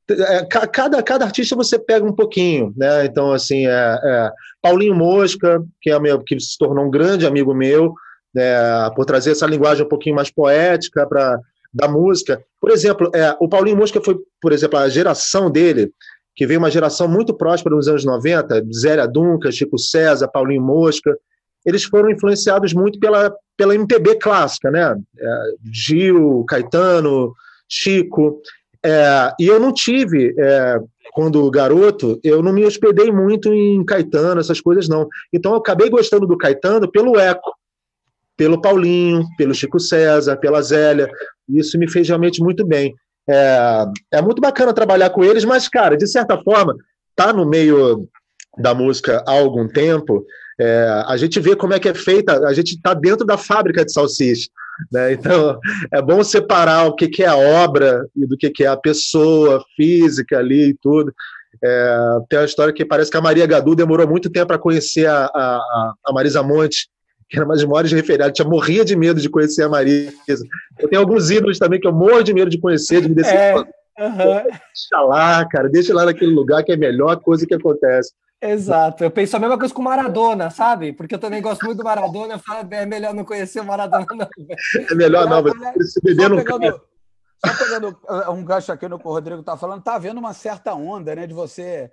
é, cada, cada artista você pega um pouquinho, né? Então, assim, é, é Paulinho Mosca, que, é meu, que se tornou um grande amigo meu, né, por trazer essa linguagem um pouquinho mais poética para da música. Por exemplo, é, o Paulinho Mosca foi, por exemplo, a geração dele, que veio uma geração muito próspera nos anos 90, Zélia Duncan, Chico César, Paulinho Mosca, eles foram influenciados muito pela, pela MPB clássica, né? É, Gil, Caetano, Chico. É, e eu não tive, é, quando garoto, eu não me hospedei muito em Caetano, essas coisas não. Então eu acabei gostando do Caetano pelo eco, pelo Paulinho, pelo Chico César, pela Zélia. Isso me fez realmente muito bem. É, é muito bacana trabalhar com eles, mas, cara, de certa forma, está no meio da música há algum tempo, é, a gente vê como é que é feita, a gente está dentro da fábrica de salsicha. Né? (laughs) Então, é bom separar o que, que é a obra e do que, que é a pessoa física ali e tudo. É, tem uma história que parece que a Maria Gadu demorou muito tempo para conhecer a, a, a, Marisa Monte, que era uma das maiores referências. Tinha morria de medo de conhecer a Marisa. Eu tenho alguns ídolos também que eu morro de medo de conhecer, de me descer. É, uhum. Deixa lá, cara, deixa lá naquele lugar que é a melhor coisa que acontece. Exato, eu penso a mesma coisa com Maradona, sabe? Porque eu também gosto muito do Maradona, eu falo, é melhor não conhecer o Maradona, não. É melhor não, mas se beber no pegando, Só pegando uh, um gancho aqui no que o Rodrigo está falando, está havendo uma certa onda né, de você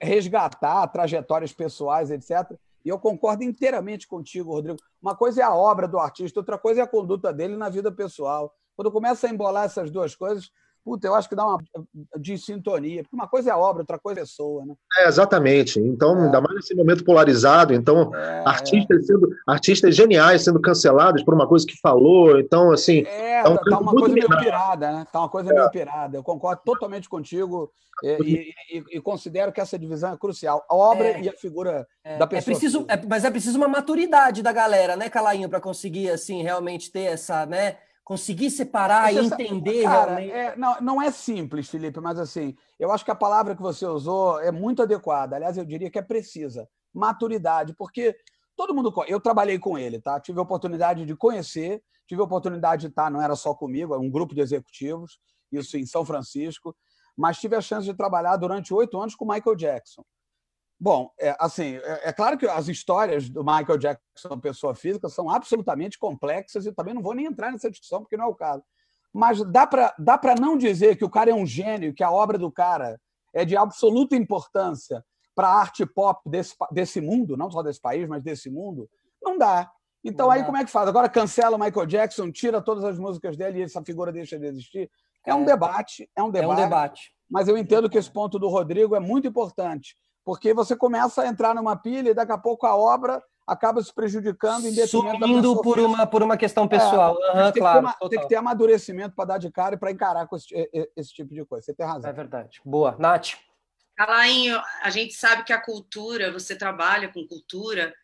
resgatar trajetórias pessoais, etc. E eu concordo inteiramente contigo, Rodrigo. Uma coisa é a obra do artista, outra coisa é a conduta dele na vida pessoal. Quando começa a embolar essas duas coisas, puta, eu acho que dá uma de sintonia, porque uma coisa é a obra, outra coisa é a pessoa, né? É, exatamente. Então, é. ainda mais nesse momento polarizado, então, é, artistas, é. Sendo, artistas geniais sendo cancelados por uma coisa que falou, então, assim... É, é um tá uma coisa meio pirada, né? Tá uma coisa meio é. pirada. Eu concordo totalmente contigo e, e, e, considero que essa divisão é crucial. A obra é. e a figura da pessoa. É preciso, mas é preciso uma maturidade da galera, né, Calainho, para conseguir, assim, realmente ter essa, né conseguir separar e entender cara, realmente. É, não, não é simples, Felipe, mas assim, eu acho que a palavra que você usou é muito adequada. Aliás, eu diria que é precisa. Maturidade, porque todo mundo. Eu trabalhei com ele, tá? Tive a oportunidade de conhecer, tive a oportunidade de estar, não era só comigo, era um grupo de executivos, isso em São Francisco, mas tive a chance de trabalhar durante oito anos com Michael Jackson. Bom, é, assim, é, é, claro que as histórias do Michael Jackson, pessoa física, são absolutamente complexas e também não vou nem entrar nessa discussão porque não é o caso. Mas dá para dá não dizer que o cara é um gênio, que a obra do cara é de absoluta importância para a arte pop desse, desse mundo, não só desse país, mas desse mundo? Não dá. Então, não aí dá. como é que faz? Agora cancela o Michael Jackson, tira todas as músicas dele e essa figura deixa de existir? É, é um debate, é um debate. É um debate. Mas eu entendo que esse ponto do Rodrigo é muito importante porque você começa a entrar numa pilha e daqui a pouco a obra acaba se prejudicando em detrimento Sumindo por uma, por uma questão pessoal. É, uhum, tem, claro, que uma, tem, que ter amadurecimento para dar de cara e para encarar com esse, esse, tipo de coisa. Você tem razão. É verdade. Boa. Nath? Alainho, a gente sabe que a cultura, você trabalha com cultura,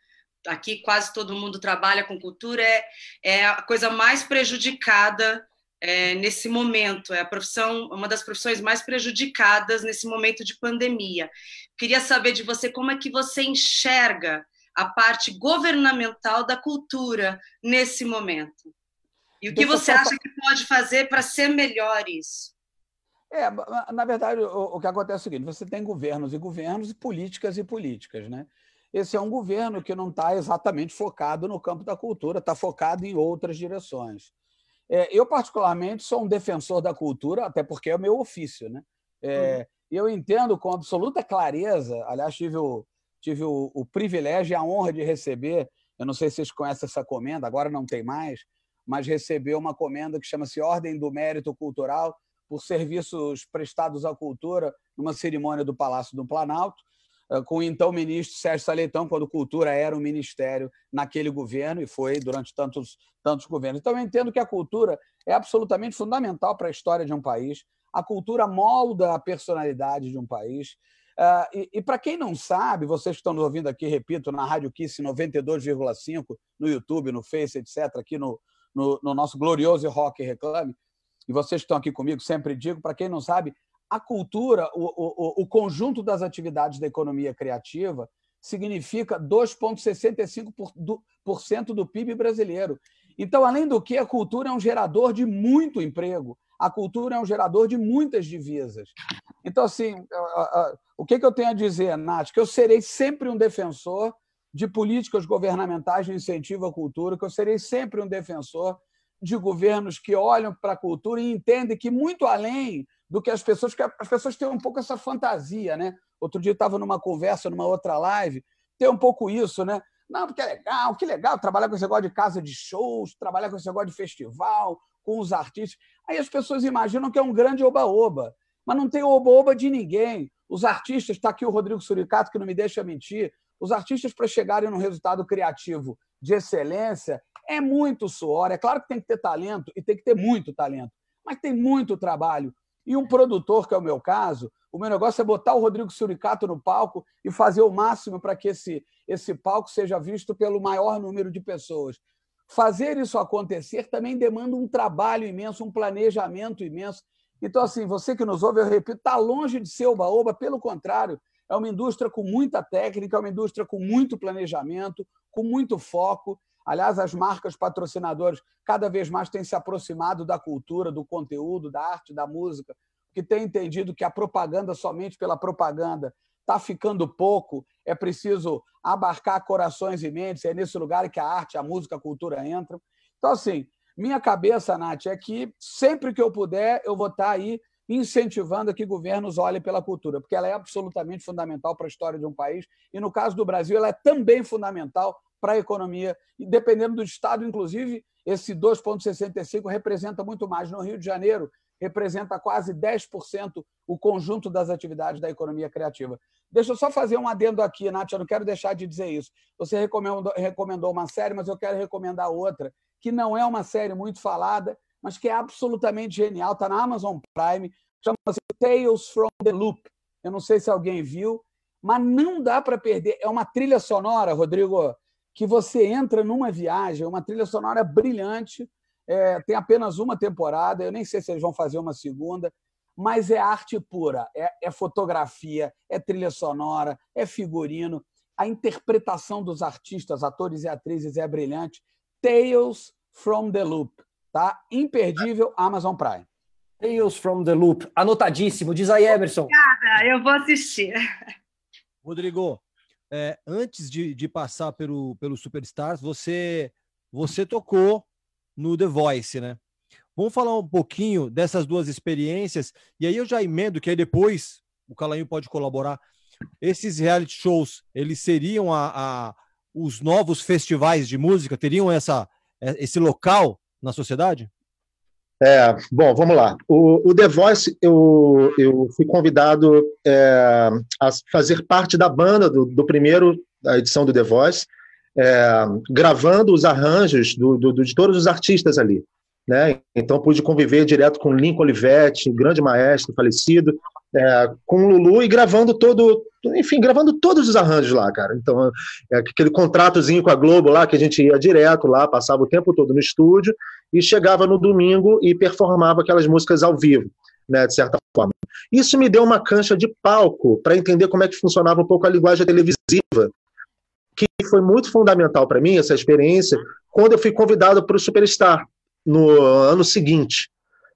aqui quase todo mundo trabalha com cultura, é, é a coisa mais prejudicada é, nesse momento. É a profissão, uma das profissões mais prejudicadas nesse momento de pandemia. Queria saber de você como é que você enxerga a parte governamental da cultura nesse momento. E o que Deixa você acha que pode fazer para ser melhor isso? É, na verdade, o, o, que acontece é o seguinte: você tem governos e governos, e políticas e políticas, né? Esse é um governo que não está exatamente focado no campo da cultura, está focado em outras direções. É, eu, particularmente, sou um defensor da cultura, até porque é o meu ofício. Né? É, uhum. Eu entendo com absoluta clareza, aliás, tive, o, tive o, o, privilégio e a honra de receber, eu não sei se vocês conhecem essa comenda, agora não tem mais, mas recebeu uma comenda que chama-se Ordem do Mérito Cultural por serviços prestados à cultura numa cerimônia do Palácio do Planalto. Eh, com o então ministro Sérgio Saleitão, quando cultura era um ministério naquele governo e foi durante tantos, tantos governos. Então, eu entendo que a cultura é absolutamente fundamental para a história de um país. A cultura molda a personalidade de um país. Uh, e, e para quem não sabe, vocês que estão nos ouvindo aqui, repito, na Rádio Kiss 92,5, no YouTube, no Face, etc., aqui no, no, no nosso glorioso Rock Reclame, e vocês que estão aqui comigo, sempre digo, para quem não sabe, a cultura, o, o, o conjunto das atividades da economia criativa, significa 2,65% do PIB brasileiro. Então, além do que, a cultura é um gerador de muito emprego, a cultura é um gerador de muitas divisas. Então, assim, o que eu tenho a dizer, Nath? Que eu serei sempre um defensor de políticas governamentais de incentivo à cultura, que eu serei sempre um defensor de governos que olham para a cultura e entendem que, muito além do que as pessoas, que as pessoas têm um pouco essa fantasia, né? Outro dia eu estava numa conversa, numa outra live, tem um pouco isso, né? Não, porque é legal, que legal trabalhar com esse negócio de casa de shows, trabalhar com esse negócio de festival, com os artistas. Aí as pessoas imaginam que é um grande oba-oba, mas não tem oba-oba de ninguém. Os artistas, está aqui o Rodrigo Suricato, que não me deixa mentir, os artistas, para chegarem num resultado criativo de excelência, é muito suor. É claro que tem que ter talento, e tem que ter muito talento, mas tem muito trabalho. E um produtor, que é o meu caso, O meu negócio é botar o Rodrigo Suricato no palco e fazer o máximo para que esse, esse palco seja visto pelo maior número de pessoas. Fazer isso acontecer também demanda um trabalho imenso, um planejamento imenso. Então, assim, você que nos ouve, eu repito, está longe de ser oba-oba, pelo contrário, é uma indústria com muita técnica, é uma indústria com muito planejamento, com muito foco. Aliás, as marcas patrocinadoras cada vez mais têm se aproximado da cultura, do conteúdo, da arte, da música, que têm entendido que a propaganda somente pela propaganda está ficando pouco, é preciso abarcar corações e mentes, é nesse lugar que a arte, a música, a cultura entram. Então, assim, minha cabeça, Nath, é que sempre que eu puder, eu vou estar tá aí incentivando que governos olhem pela cultura, porque ela é absolutamente fundamental para a história de um país, e no caso do Brasil, ela é também fundamental para a economia, e dependendo do estado, inclusive, esse 2,65 representa muito mais. No Rio de Janeiro, representa quase 10% o conjunto das atividades da economia criativa. Deixa eu só fazer um adendo aqui, Nath, eu não quero deixar de dizer isso. Você recomendou, uma série, mas eu quero recomendar outra, que não é uma série muito falada, mas que é absolutamente genial, está na Amazon Prime, chama-se Tales from the Loop. Eu não sei se alguém viu, mas não dá para perder. É uma trilha sonora, Rodrigo, que você entra numa viagem, uma trilha sonora brilhante. É, tem apenas uma temporada, eu nem sei se eles vão fazer uma segunda, mas é arte pura, é, é fotografia, é trilha sonora, é figurino. A interpretação dos artistas, atores e atrizes é brilhante. Tales from the Loop, tá? Imperdível, Amazon Prime. Tales from the Loop, anotadíssimo. Diz aí, Emerson. Obrigada, eu vou assistir. Rodrigo, é, antes de, de, passar pelo, pelo Superstars, você, você tocou no The Voice, né? Vamos falar um pouquinho dessas duas experiências, e aí eu já emendo que aí depois o Calainho pode colaborar. Esses reality shows, eles seriam a, a os novos festivais de música, teriam essa, esse local na sociedade? É, bom, vamos lá. O, o The Voice, eu, eu fui convidado é, a fazer parte da banda do, do primeiro da edição do The Voice, é, gravando os arranjos do, do, de todos os artistas ali. Né? Então pude conviver direto com Lincoln Olivetti, grande maestro falecido, é, com o Lulu e gravando todo, enfim, gravando todos os arranjos lá, cara. Então, é, aquele contratozinho com a Globo lá, que a gente ia direto lá, passava o tempo todo no estúdio e chegava no domingo e performava aquelas músicas ao vivo, né, de certa forma. Isso me deu uma cancha de palco para entender como é que funcionava um pouco a linguagem televisiva, que foi muito fundamental para mim, essa experiência, quando eu fui convidado para o Superstar, no ano seguinte.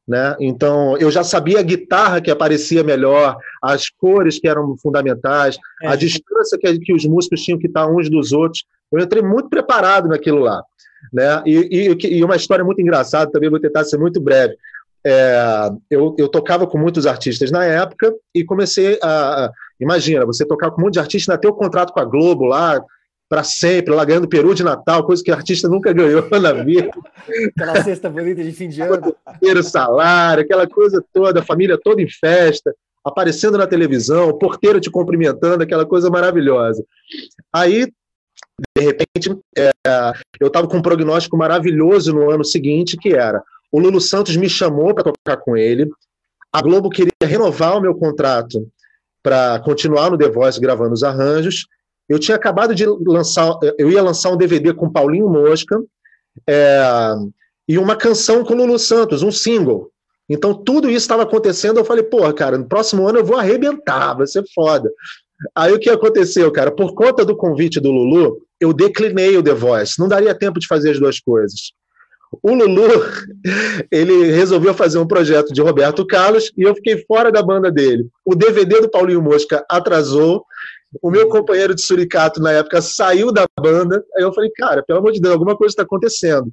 Né? Então, eu já sabia a guitarra que aparecia melhor, as cores que eram fundamentais, é. a distância que, que, os músicos tinham que estar uns dos outros. Eu entrei muito preparado naquilo lá. Né? E, e, e uma história muito engraçada, também vou tentar ser muito breve. É, eu, eu, tocava com muitos artistas na época e comecei a. Imagina, você tocar com um monte de artistas, ainda ter o contrato com a Globo lá, para sempre, lá ganhando peru de Natal, coisa que o artista nunca ganhou (laughs) na vida. Aquela cesta bonita de fim de ano. O salário, aquela coisa toda, a família toda em festa, aparecendo na televisão, o porteiro te cumprimentando, aquela coisa maravilhosa. Aí, de repente, é, eu estava com um prognóstico maravilhoso no ano seguinte, que era o Lulu Santos me chamou para tocar com ele, a Globo queria renovar o meu contrato para continuar no The Voice gravando os arranjos, eu tinha acabado de lançar, eu ia lançar um DVD com Paulinho Mosca é, e uma canção com Lulu Santos, um single. Então tudo isso estava acontecendo. Eu falei, porra, cara, no próximo ano eu vou arrebentar, vai ser foda. Aí o que aconteceu, cara? Por conta do convite do Lulu, eu declinei o The Voice. Não daria tempo de fazer as duas coisas. O Lulu, (laughs) ele resolveu fazer um projeto de Roberto Carlos e eu fiquei fora da banda dele. O DVD do Paulinho Mosca atrasou o meu companheiro de suricato na época saiu da banda. Aí eu falei, cara, pelo amor de Deus, alguma coisa está acontecendo.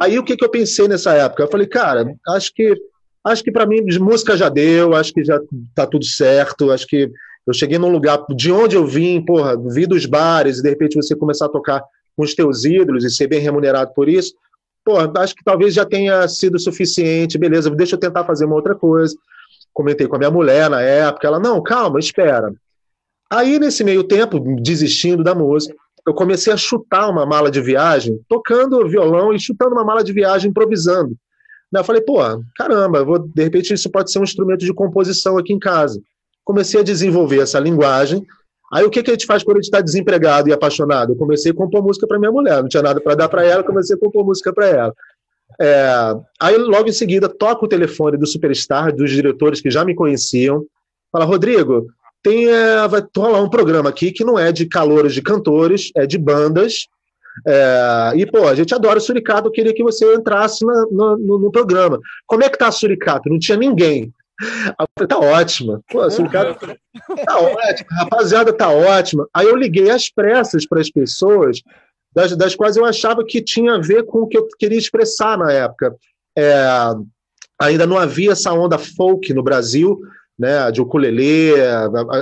Aí o que, que eu pensei nessa época? Eu falei, cara, acho que acho que para mim música já deu, acho que já tá tudo certo, acho que eu cheguei num lugar de onde eu vim, porra, vi dos bares e de repente você começar a tocar com os teus ídolos e ser bem remunerado por isso, porra, acho que talvez já tenha sido suficiente, beleza, deixa eu tentar fazer uma outra coisa. Comentei com a minha mulher na época, ela, não, calma, espera. Aí, nesse meio tempo, desistindo da música, eu comecei a chutar uma mala de viagem, tocando violão e chutando uma mala de viagem, improvisando. Eu falei, pô, caramba, vou, de repente isso pode ser um instrumento de composição aqui em casa. comecei a desenvolver essa linguagem. Aí o que, que a gente faz quando a gente está desempregado e apaixonado? Eu comecei a compor música para minha mulher, não tinha nada para dar para ela, comecei a compor música para ela. É, aí logo em seguida toco o telefone do Superstar, dos diretores que já me conheciam, fala, Rodrigo, tem, é, vai rolar um programa aqui que não é de calores de cantores, é de bandas, é, e, pô, a gente adora o Suricato, eu queria que você entrasse na, no, no, programa. Como é que tá a Suricato? Não tinha ninguém. Falei, tá ótima. Pô, a Suricato tá ótima, rapaziada, tá ótima. Aí eu liguei às pressas para as pessoas, das, das quais eu achava que tinha a ver com o que eu queria expressar na época. É, ainda não havia essa onda folk no Brasil, né, de ukulele,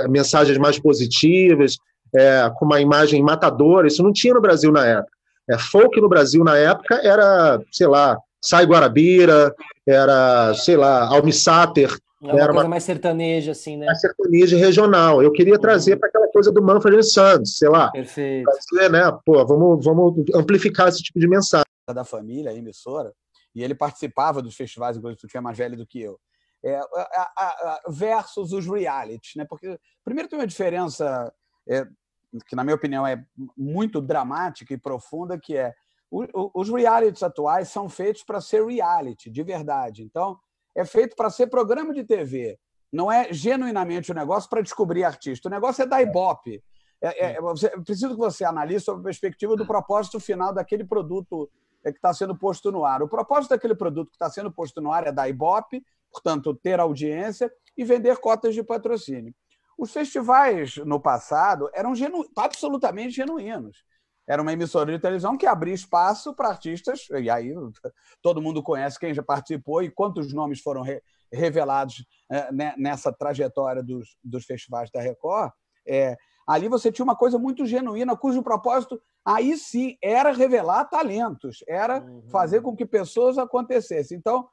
mensagens mais positivas é, com uma imagem matadora. Isso não tinha no Brasil na época. É, folk no Brasil na época era, sei lá, Sai Guarabira, era, sei lá, Almissáter. É uma era coisa uma... mais sertaneja, assim, né? Mais sertaneja regional. Eu queria trazer uhum. para aquela coisa do Manfred Santos, sei lá. Perfeito. Trazer, né? Pô, vamos, vamos amplificar esse tipo de mensagem. Da família, a emissora, e ele participava dos festivais, inclusive tu tinha mais velho do que eu. É, a, a, versus os realities, né? Porque primeiro tem uma diferença é, que na minha opinião é muito dramática e profunda, que é os realities atuais são feitos para ser reality, de verdade. Então, é feito para ser programa de TV. Não é genuinamente o um negócio para descobrir artista. O negócio é da Ibope. É, é, é, você, preciso que você analise sob a perspectiva do propósito final daquele produto é, que está sendo posto no ar. O propósito daquele produto que está sendo posto no ar é da Ibope, portanto, ter audiência e vender cotas de patrocínio. Os festivais no passado eram genu... absolutamente genuínos. Era uma emissora de televisão que abria espaço para artistas, e aí todo mundo conhece quem já participou e quantos nomes foram re... revelados é, nessa trajetória dos, dos festivais da Record. É, ali você tinha uma coisa muito genuína, cujo propósito, aí sim, era revelar talentos, era uhum. fazer com que pessoas acontecessem. Então,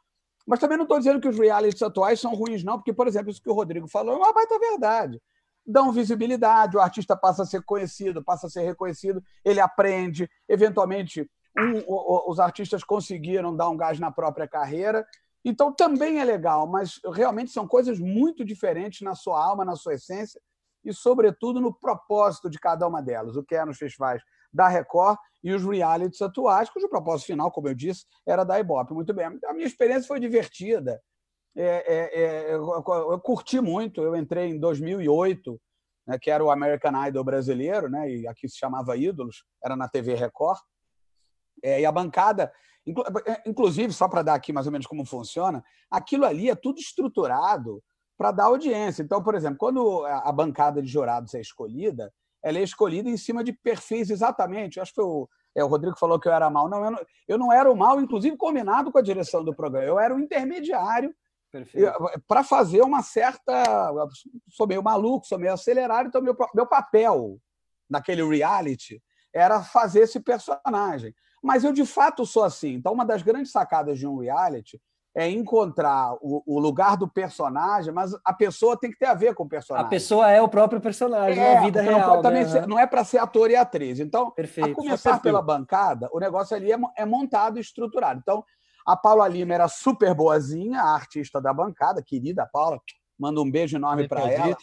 mas também não estou dizendo que os realities atuais são ruins, não, porque, por exemplo, isso que o Rodrigo falou é uma baita verdade. Dão visibilidade, o artista passa a ser conhecido, passa a ser reconhecido, ele aprende, eventualmente um, os artistas conseguiram dar um gás na própria carreira. Então também é legal, mas realmente são coisas muito diferentes na sua alma, na sua essência e, sobretudo, no propósito de cada uma delas. O que é nos festivais da Record e os realities atuais, cujo propósito final, como eu disse, era da Ibope. Muito bem. A minha experiência foi divertida. É, é, é, eu, eu, curti muito. Eu entrei em 2008, né, que era o American Idol brasileiro, né, e aqui se chamava Ídolos, era na TV Record. É, e a bancada, inclusive, só para dar aqui mais ou menos como funciona, aquilo ali é tudo estruturado para dar audiência. Então, por exemplo, quando a bancada de jurados é escolhida, ela é escolhida em cima de perfis exatamente. Eu acho que foi o, é, o Rodrigo falou que eu era mal. Não eu, não, eu não era o mal, inclusive combinado com a direção do programa. Eu era o intermediário para fazer uma certa. Sou meio maluco, sou meio acelerado, então meu, meu papel naquele reality era fazer esse personagem. Mas eu de fato sou assim. Então, uma das grandes sacadas de um reality é encontrar o, o, lugar do personagem, mas a pessoa tem que ter a ver com o personagem. A pessoa é o próprio personagem é, na vida então real. Também né? não é para ser ator e atriz. Então, Perfeito. a começar pela bancada, o negócio ali é, é montado e estruturado. Então, a Paula Lima era super boazinha, a artista da bancada, querida Paula, manda um beijo enorme para ela.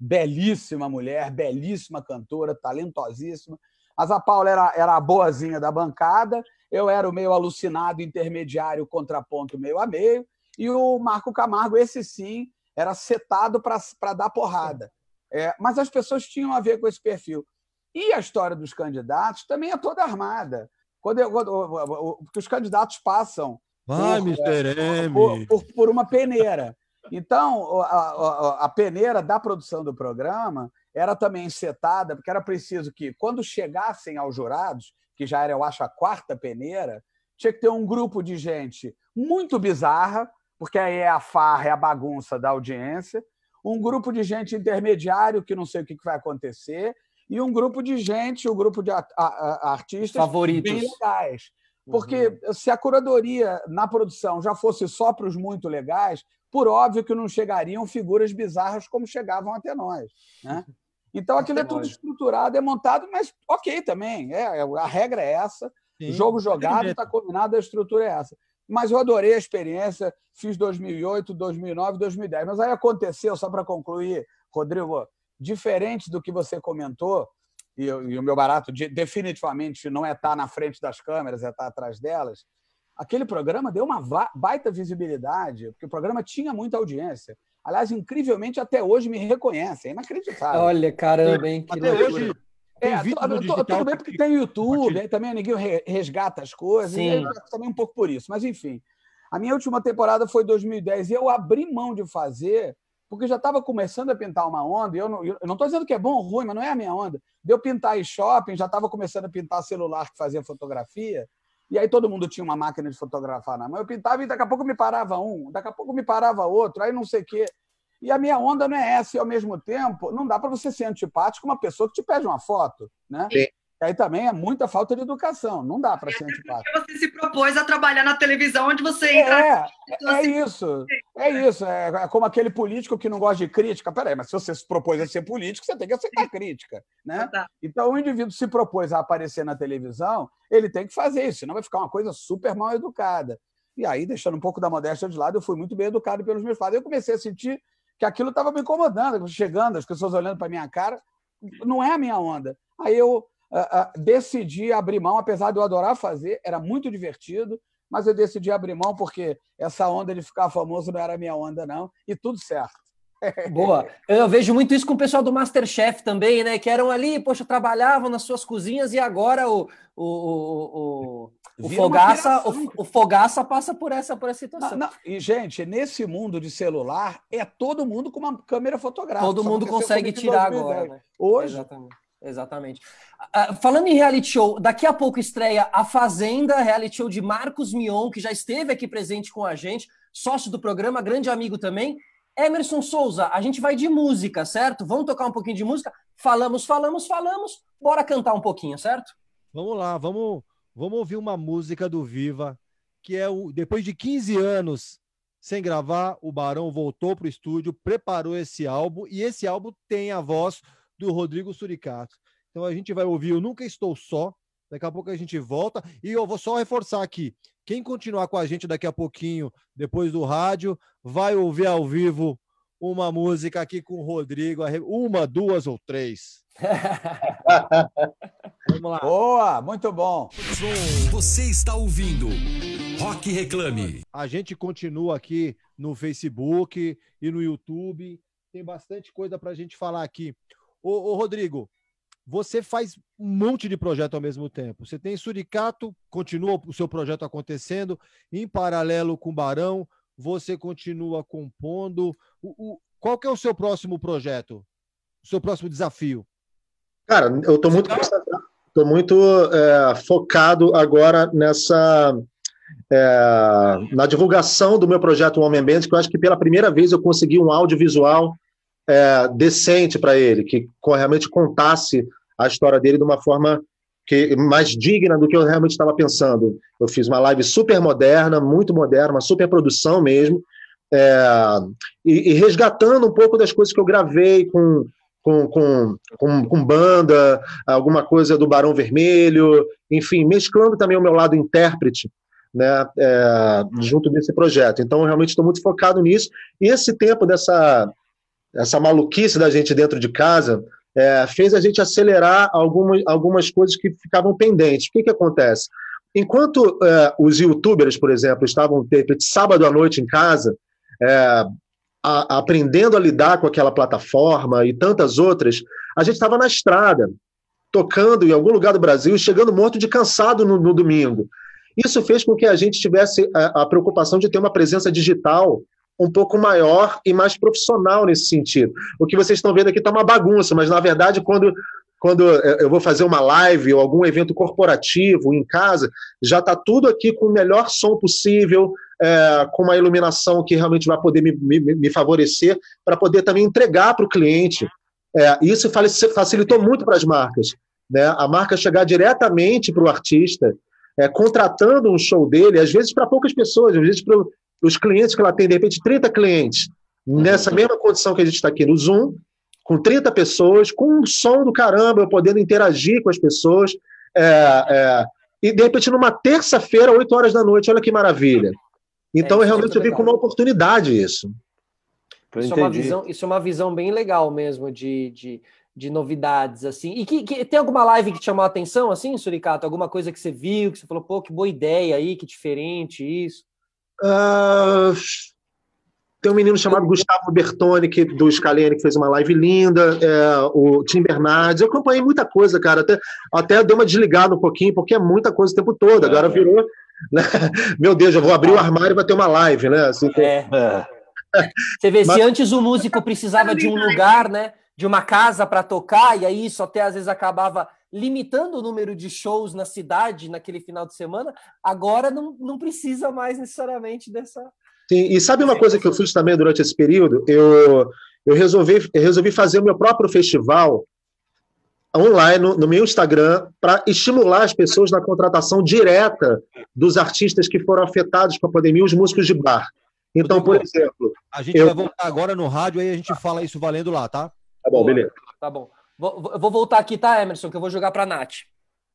Belíssima mulher, belíssima cantora, talentosíssima. Mas a Paula era, era a boazinha da bancada, eu era o meio alucinado, intermediário, contraponto meio a meio, e o Marco Camargo, esse sim, era setado para dar porrada. É, mas as pessoas tinham a ver com esse perfil. E a história dos candidatos também é toda armada. Quando, eu, quando porque os candidatos passam Vai, por. M. Por, por, por, uma peneira. Então, a, a, a, peneira da produção do programa era também setada, porque era preciso que, quando chegassem aos jurados, que já era, eu acho, a quarta peneira, tinha que ter um grupo de gente muito bizarra, porque aí é a farra, é a bagunça da audiência, um grupo de gente intermediário, que não sei o que vai acontecer, e um grupo de gente, um grupo de artistas Favoritos. bem legais. Porque uhum. se a curadoria na produção já fosse só para os muito legais, por óbvio que não chegariam figuras bizarras como chegavam até nós. Né? Então aquilo é tudo estruturado, é montado, mas ok também. É, a regra é essa. Sim. Jogo jogado, está combinado, a estrutura é essa. Mas eu adorei a experiência, fiz 2008, 2009, 2010. Mas aí aconteceu, só para concluir, Rodrigo, diferente do que você comentou, e, e o meu barato de, definitivamente não é estar na frente das câmeras, é estar atrás delas, aquele programa deu uma baita visibilidade, porque o programa tinha muita audiência. Aliás, incrivelmente, até hoje me reconhecem. É inacreditável. Olha, caramba, hein? até hoje. É, tudo bem porque tem YouTube, aí também ninguém resgata as coisas, Sim. também um pouco por isso. Mas, enfim, a minha última temporada foi 2010 e eu abri mão de fazer porque já estava começando a pintar uma onda, e eu não estou dizendo que é bom ou ruim, mas não é a minha onda. Deu pintar em shopping, já estava começando a pintar celular que fazia fotografia, e aí todo mundo tinha uma máquina de fotografar na mão. Eu pintava e daqui a pouco me parava um, daqui a pouco me parava outro, aí não sei o quê. E a minha onda não é essa, e ao mesmo tempo, não dá para você ser antipático com uma pessoa que te pede uma foto, né? Sim. Aí também é muita falta de educação, não dá para ser antipático. Porque você se propôs a trabalhar na televisão onde você entra. É, é isso, é isso. É como aquele político que não gosta de crítica. Peraí, mas se você se propôs a ser político, você tem que aceitar crítica. Né? Tá. Então, o indivíduo se propôs a aparecer na televisão, ele tem que fazer isso, senão vai ficar uma coisa super mal educada. E aí, deixando um pouco da modéstia de lado, eu fui muito bem educado pelos meus pais. Eu comecei a sentir que aquilo estava me incomodando, chegando, as pessoas olhando para minha cara, não é a minha onda. Aí eu uh, decidi abrir mão, apesar de eu adorar fazer, era muito divertido, mas eu decidi abrir mão porque essa onda de ficar famoso não era minha onda, não, e tudo certo. (laughs) Boa. Eu vejo muito isso com o pessoal do Masterchef também, né? Que eram ali, poxa, trabalhavam nas suas cozinhas e agora o, o, o, o, Fogaça, o, o, Fogaça passa por essa, por essa situação. Não, não. E, gente, nesse mundo de celular, é todo mundo com uma câmera fotográfica. Todo mundo consegue tirar agora. Né? Hoje, Exatamente. Exatamente. Uh, falando em reality show, daqui a pouco estreia A Fazenda, reality show de Marcos Mion, que já esteve aqui presente com a gente, sócio do programa, grande amigo também. Emerson Souza, a gente vai de música, certo? Vamos tocar um pouquinho de música? Falamos, falamos, falamos. Bora cantar um pouquinho, certo? Vamos lá, vamos, vamos ouvir uma música do Viva, que é o depois de 15 anos sem gravar, o Barão voltou para o estúdio, preparou esse álbum e esse álbum tem a voz do Rodrigo Suricato. Então a gente vai ouvir o Nunca Estou Só. Daqui a pouco a gente volta. E eu vou só reforçar aqui: quem continuar com a gente daqui a pouquinho, depois do rádio, vai ouvir ao vivo uma música aqui com o Rodrigo, uma, duas ou três. (laughs) Vamos lá. Boa, muito bom. Você está ouvindo Rock Reclame. A gente continua aqui no Facebook e no YouTube. Tem bastante coisa para a gente falar aqui. Ô, ô, Rodrigo, você faz um monte de projeto ao mesmo tempo. Você tem Suricato, continua o seu projeto acontecendo, em paralelo com Barão, você continua compondo. O, o, qual que é o seu próximo projeto? O seu próximo desafio? Cara, eu estou muito, tô muito é, focado agora nessa. É, na divulgação do meu projeto Homem Ambiente, que eu acho que pela primeira vez eu consegui um audiovisual é, decente para ele, que realmente contasse a história dele de uma forma que mais digna do que eu realmente estava pensando. Eu fiz uma live super moderna, muito moderna, uma super produção mesmo, é, e, e, resgatando um pouco das coisas que eu gravei com, com, com, com, com banda, alguma coisa do Barão Vermelho, enfim, mesclando também o meu lado intérprete né, é, junto desse projeto. Então, eu realmente estou muito focado nisso. E esse tempo dessa essa maluquice da gente dentro de casa é, fez a gente acelerar algumas, algumas coisas que ficavam pendentes. O que, que acontece? Enquanto é, os youtubers, por exemplo, estavam de sábado à noite em casa, é, a, aprendendo a lidar com aquela plataforma e tantas outras, a gente estava na estrada, tocando em algum lugar do Brasil chegando morto de cansado no, no domingo. Isso fez com que a gente tivesse a, a preocupação de ter uma presença digital um pouco maior e mais profissional nesse sentido. O que vocês estão vendo aqui está uma bagunça, mas na verdade, quando, quando eu vou fazer uma live ou algum evento corporativo em casa, já está tudo aqui com o melhor som possível, é, com uma iluminação que realmente vai poder me, me, me favorecer para poder também entregar para o cliente. É, isso facilitou muito para as marcas. Né? A marca chegar diretamente para o artista, é, contratando um show dele, às vezes para poucas pessoas, às vezes os clientes que ela tem, de repente, 30 clientes, nessa mesma condição que a gente está aqui no Zoom, com 30 pessoas, com um som do caramba, eu podendo interagir com as pessoas, é, é, e de repente numa terça-feira, 8 horas da noite, olha que maravilha. Então, é, eu realmente vi como uma oportunidade isso. Isso é, uma visão, isso é uma visão bem legal mesmo de, de, de novidades, assim. E que, que, tem alguma live que te chamou a atenção, assim, Suricato? Alguma coisa que você viu, que você falou, pô, que boa ideia aí, que diferente isso? Uh, tem um menino chamado Gustavo Bertoni, que, do Scalene, que fez uma live linda, é, o Tim Bernardes. Eu acompanhei muita coisa, cara. Até, até deu uma desligada um pouquinho, porque é muita coisa o tempo todo. Agora é. virou. Né? (laughs) Meu Deus, eu vou abrir o armário e vai ter uma live, né? Assim, é. é. Você vê, Mas... se antes o músico precisava de um lugar, né? De uma casa para tocar, e aí isso até às vezes acabava limitando o número de shows na cidade naquele final de semana, agora não, não precisa mais necessariamente dessa, Sim, e sabe uma coisa que eu fiz também durante esse período? Eu, eu, resolvi, eu resolvi fazer o meu próprio festival online no, no meu Instagram para estimular as pessoas na contratação direta dos artistas que foram afetados com a pandemia, os músicos de bar. Então, por exemplo. A gente eu... vai voltar agora no rádio, aí a gente fala isso valendo lá, tá? Tá bom, beleza. Tá bom. Vou, vou voltar aqui, tá, Emerson, que eu vou jogar para a Nath.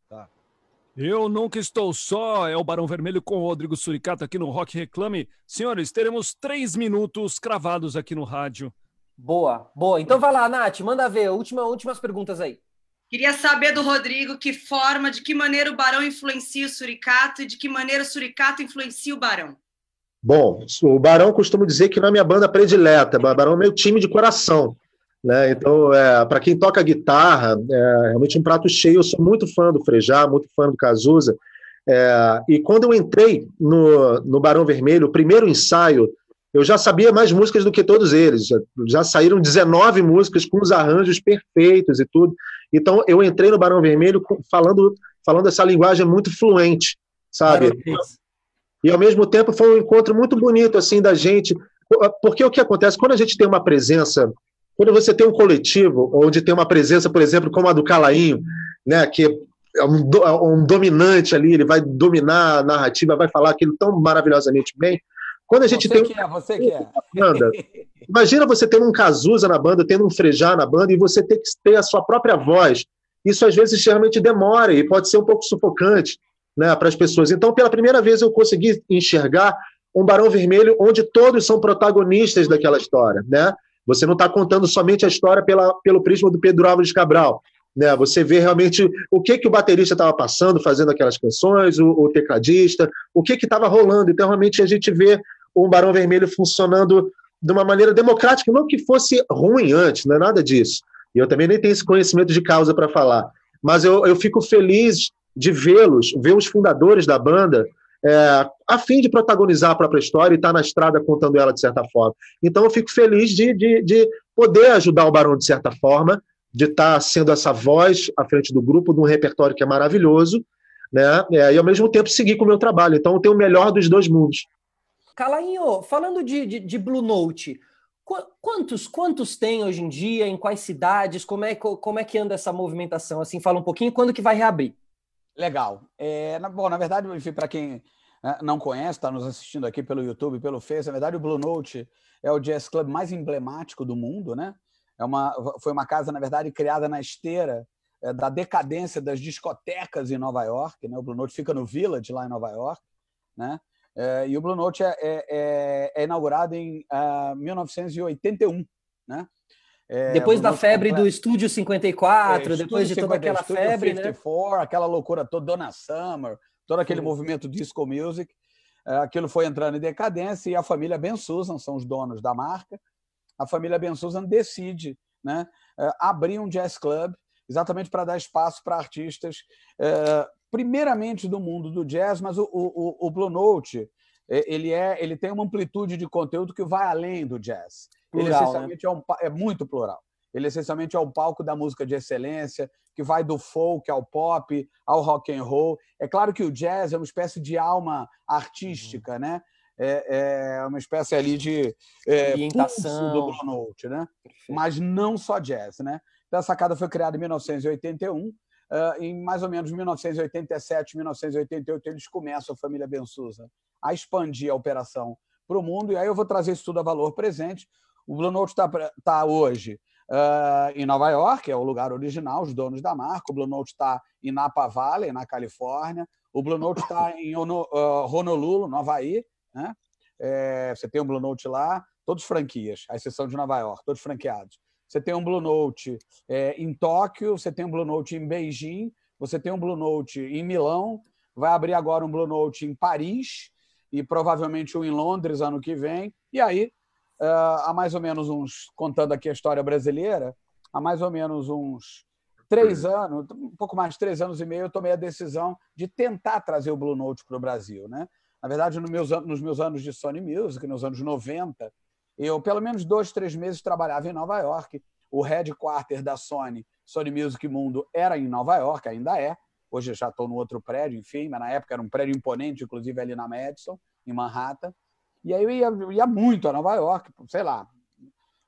Tá. Eu nunca estou só, é o Barão Vermelho com o Rodrigo Suricato aqui no Rock Reclame. Senhores, teremos três minutos cravados aqui no rádio. Boa, boa. Então vai lá, Nath, manda ver. Última, últimas perguntas aí. Queria saber do Rodrigo que forma, de que maneira o Barão influencia o Suricato e de que maneira o Suricato influencia o Barão. Bom, o Barão costuma dizer que não é minha banda predileta, o Barão é meu time de coração. Né? Então, é, para quem toca guitarra, é realmente um prato cheio. Eu sou muito fã do Frejá, muito fã do Cazuza. É, e quando eu entrei no, no Barão Vermelho, o primeiro ensaio, eu já sabia mais músicas do que todos eles. Já, já saíram 19 músicas com os arranjos perfeitos e tudo. Então, eu entrei no Barão Vermelho falando, falando essa linguagem muito fluente, sabe? E ao mesmo tempo foi um encontro muito bonito assim da gente, porque o que acontece quando a gente tem uma presença quando você tem um coletivo onde tem uma presença, por exemplo, como a do Calainho, né, que é um, do, é um, dominante ali, ele vai dominar a narrativa, vai falar aquilo tão maravilhosamente bem. Quando a gente você tem que é, você que é. (laughs) Banda, imagina você tendo um Cazuza na banda, tendo um Frejá na banda e você ter que ter a sua própria voz. Isso às vezes realmente demora e pode ser um pouco sufocante né, para as pessoas. Então, pela primeira vez eu consegui enxergar um Barão Vermelho onde todos são protagonistas daquela história, né? Você não está contando somente a história pela, pelo prisma do Pedro Álvares Cabral. Né? Você vê realmente o que, que o baterista estava passando, fazendo aquelas canções, o, o tecladista, o que estava rolando. Então, realmente, a gente vê o Barão Vermelho funcionando de uma maneira democrática, não que fosse ruim antes, não é nada disso. E eu também nem tenho esse conhecimento de causa para falar. Mas eu, eu fico feliz de vê-los, ver os fundadores da banda é, a fim de protagonizar a própria história e estar tá na estrada contando ela de certa forma. Então eu fico feliz de, de, de poder ajudar o Barão de certa forma, de estar tá sendo essa voz à frente do grupo, de um repertório que é maravilhoso, né? É, e ao mesmo tempo seguir com o meu trabalho. Então eu tenho o melhor dos dois mundos. Calainho, falando de, de, de Blue Note, quantos quantos tem hoje em dia, em quais cidades, como é, como é que anda essa movimentação? Assim, fala um pouquinho, quando que vai reabrir? Legal. É, na, bom, na verdade, para quem não conhece, está nos assistindo aqui pelo YouTube, pelo Face, na verdade, o Blue Note é o jazz club mais emblemático do mundo, né? É uma, foi uma casa, na verdade, criada na esteira é, da decadência das discotecas em Nova York. Né? O Blue Note fica no Village, lá em Nova York. Né? É, e o Blue Note é, é, é, é inaugurado em uh, ah, 1981. Né? É, depois da febre completo. do Estúdio 54, é, depois de toda aquela febre, 54, né? aquela loucura toda, Donna Summer, todo aquele Sim. movimento disco music, é, aquilo foi entrando em decadência e a família Ben Susan, são os donos da marca, a família Ben Susan decide né, é, abrir um jazz club exatamente para dar espaço para artistas, é, primeiramente do mundo do jazz, mas o, o, o Blue Note ele, é, ele tem uma amplitude de conteúdo que vai além do jazz. Plural, ele né? essencialmente né? é, um, é muito plural. Ele essencialmente é um palco da música de excelência, que vai do folk ao pop, ao rock and roll. É claro que o jazz é uma espécie de alma artística, uhum. né? É, é, uma espécie ali de é, do Blue Note, né? Mas não só jazz, né? Então, a sacada foi criada em 1981. Uh, em mais ou menos 1987, 1988, eles começam a família Bensusa a expandir a operação para o mundo. E aí eu vou trazer isso tudo a valor presente. O Blue Note está tá hoje uh, em Nova York, é o lugar original, os donos da marca. O Blue Note está em Napa Valley, na Califórnia. O Blue Note está (laughs) em uh, Honolulu, no Havaí. Né? É, você tem o Blue Note lá. todos franquias, à exceção de Nova York, todos franqueados. Você tem um Blue Note é, em Tóquio, você tem um Blue Note em Beijing, você tem um Blue Note em Milão, vai abrir agora um Blue Note em Paris e provavelmente um em Londres ano que vem. E aí, há mais ou menos uns, contando aqui a história brasileira, há mais ou menos uns três anos, um pouco mais de três anos e meio, eu tomei a decisão de tentar trazer o Blue Note para o Brasil. Né? Na verdade, nos meus, nos meus anos de Sony Music, nos anos 90, eu, pelo menos dois, três meses, trabalhava em Nova York. O headquarter da Sony, Sony Music Mundo, era em Nova York, ainda é. Hoje eu já estou no outro prédio, enfim, mas na época era um prédio imponente, inclusive ali na Madison, em Manhattan. E aí eu ia, ia muito a Nova York, sei lá,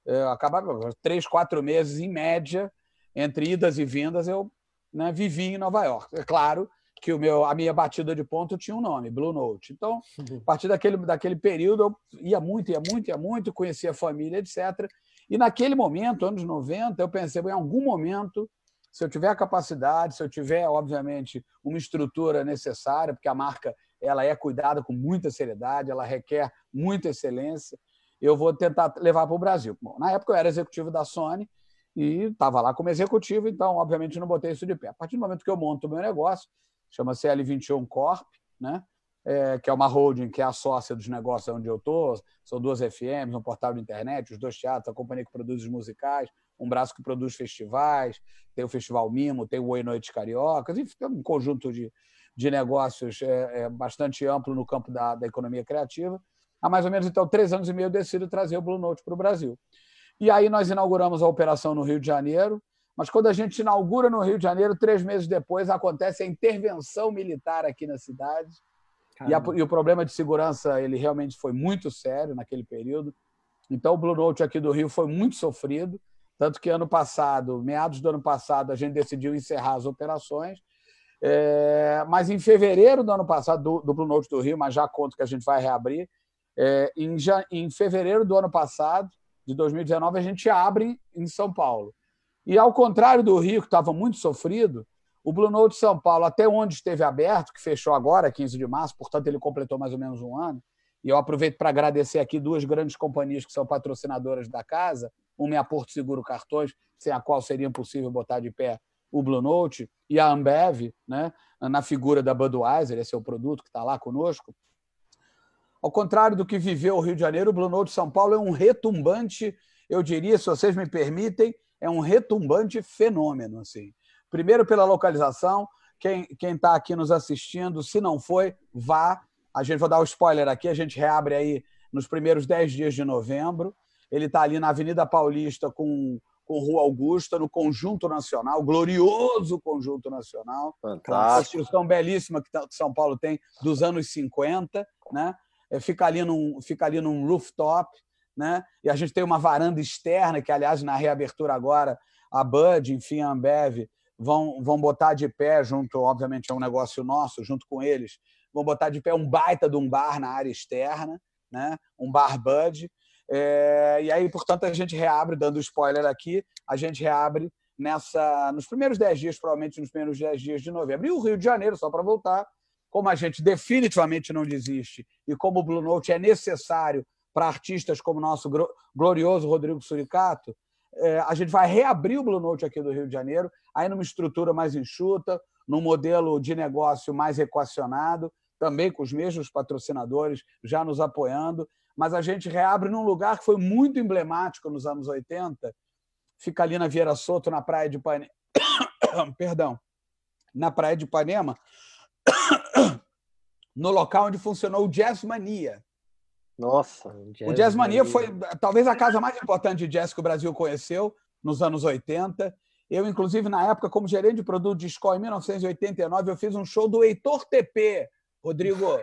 eu acabava três, quatro meses em média, entre idas e vindas, eu né, vivi em Nova York. É claro que o meu, a minha batida de ponto tinha um nome, Blue Note. Então, a partir daquele, daquele período, eu ia muito, ia muito, ia muito, conhecia a família, etc. E naquele momento, anos 90, eu pensei, em algum momento, se eu tiver a capacidade, se eu tiver, obviamente, uma estrutura necessária, porque a marca ela é cuidada com muita seriedade, ela requer muita excelência, eu vou tentar levar para o Brasil. Bom, na época eu era executivo da Sony e estava lá como executivo, então, obviamente, não botei isso de pé. A partir do momento que eu monto o meu negócio, chama-se L21 Corp, né? É, que é uma holding que é a sócia dos negócios onde eu estou. São duas FMs, um portal de internet, os dois teatros, a companhia que produz os musicais, um braço que produz festivais, tem o Festival Mimo, tem o Oi Noites Cariocas, enfim, tem um conjunto de, de negócios é, é, bastante amplo no campo da, da economia criativa. Há mais ou menos, então, três anos e meio, eu decido trazer o Blue Note para o Brasil. E aí nós inauguramos a operação no Rio de Janeiro, mas quando a gente inaugura no Rio de Janeiro, três meses depois acontece a intervenção militar aqui na cidade. E, a, e, o problema de segurança ele realmente foi muito sério naquele período. Então o Blue Note aqui do Rio foi muito sofrido, tanto que ano passado, meados do ano passado, a gente decidiu encerrar as operações. É, mas em fevereiro do ano passado, do, do, Blue Note do Rio, mas já conto que a gente vai reabrir, é, em, em fevereiro do ano passado, de 2019, a gente abre em São Paulo. E ao contrário do Rio, que estava muito sofrido, o Blue Note São Paulo, até onde esteve aberto, que fechou agora, 15 de março, portanto ele completou mais ou menos um ano, e eu aproveito para agradecer aqui duas grandes companhias que são patrocinadoras da casa, uma é a Porto Seguro Cartões, sem a qual seria impossível botar de pé o Blue Note, e a Ambev, né, na figura da Budweiser, esse é o produto que está lá conosco. Ao contrário do que viveu o Rio de Janeiro, o Blue de São Paulo é um retumbante, eu diria, se vocês me permitem, é um retumbante fenômeno. Assim. Primeiro, pela localização. Quem está aqui nos assistindo, se não foi, vá. A gente vou dar o um spoiler aqui, a gente reabre aí nos primeiros 10 dias de novembro. Ele está ali na Avenida Paulista com, com Rua Augusta, no Conjunto Nacional, glorioso Conjunto Nacional. Fantástico. Uma construção belíssima que São Paulo tem dos anos 50, né? É, fica ali num, fica ali num rooftop, né? E a gente tem uma varanda externa, que, aliás, na reabertura agora, a Bud, enfim, a Ambev, vão, vão botar de pé, junto, obviamente, é um negócio nosso, junto com eles, vão botar de pé um baita de um bar na área externa, né? um bar Bud. É, e aí, portanto, a gente reabre, dando spoiler aqui, a gente reabre nessa nos primeiros 10 dias, provavelmente nos primeiros 10 dias de novembro. E o Rio de Janeiro, só para voltar, como a gente definitivamente não desiste e como o Blue Note é necessário para artistas como o nosso glorioso Rodrigo Suricato, é, a gente vai reabrir o Blue Note aqui do Rio de Janeiro, aí numa estrutura mais enxuta, num modelo de negócio mais equacionado, também com os mesmos patrocinadores já nos apoiando, mas a gente reabre num lugar que foi muito emblemático nos anos 80, fica ali na Vieira Soto, na praia de Ipanema, (coughs) perdão, na praia de Ipanema, (coughs) no local onde funcionou o Jazz Mania. Nossa, jazz o Jazz Mania foi talvez a casa mais importante de jazz que o Brasil conheceu nos anos 80. Eu, inclusive, na época, como gerente de produto de escola, em 1989, eu fiz um show do Heitor TP, Rodrigo.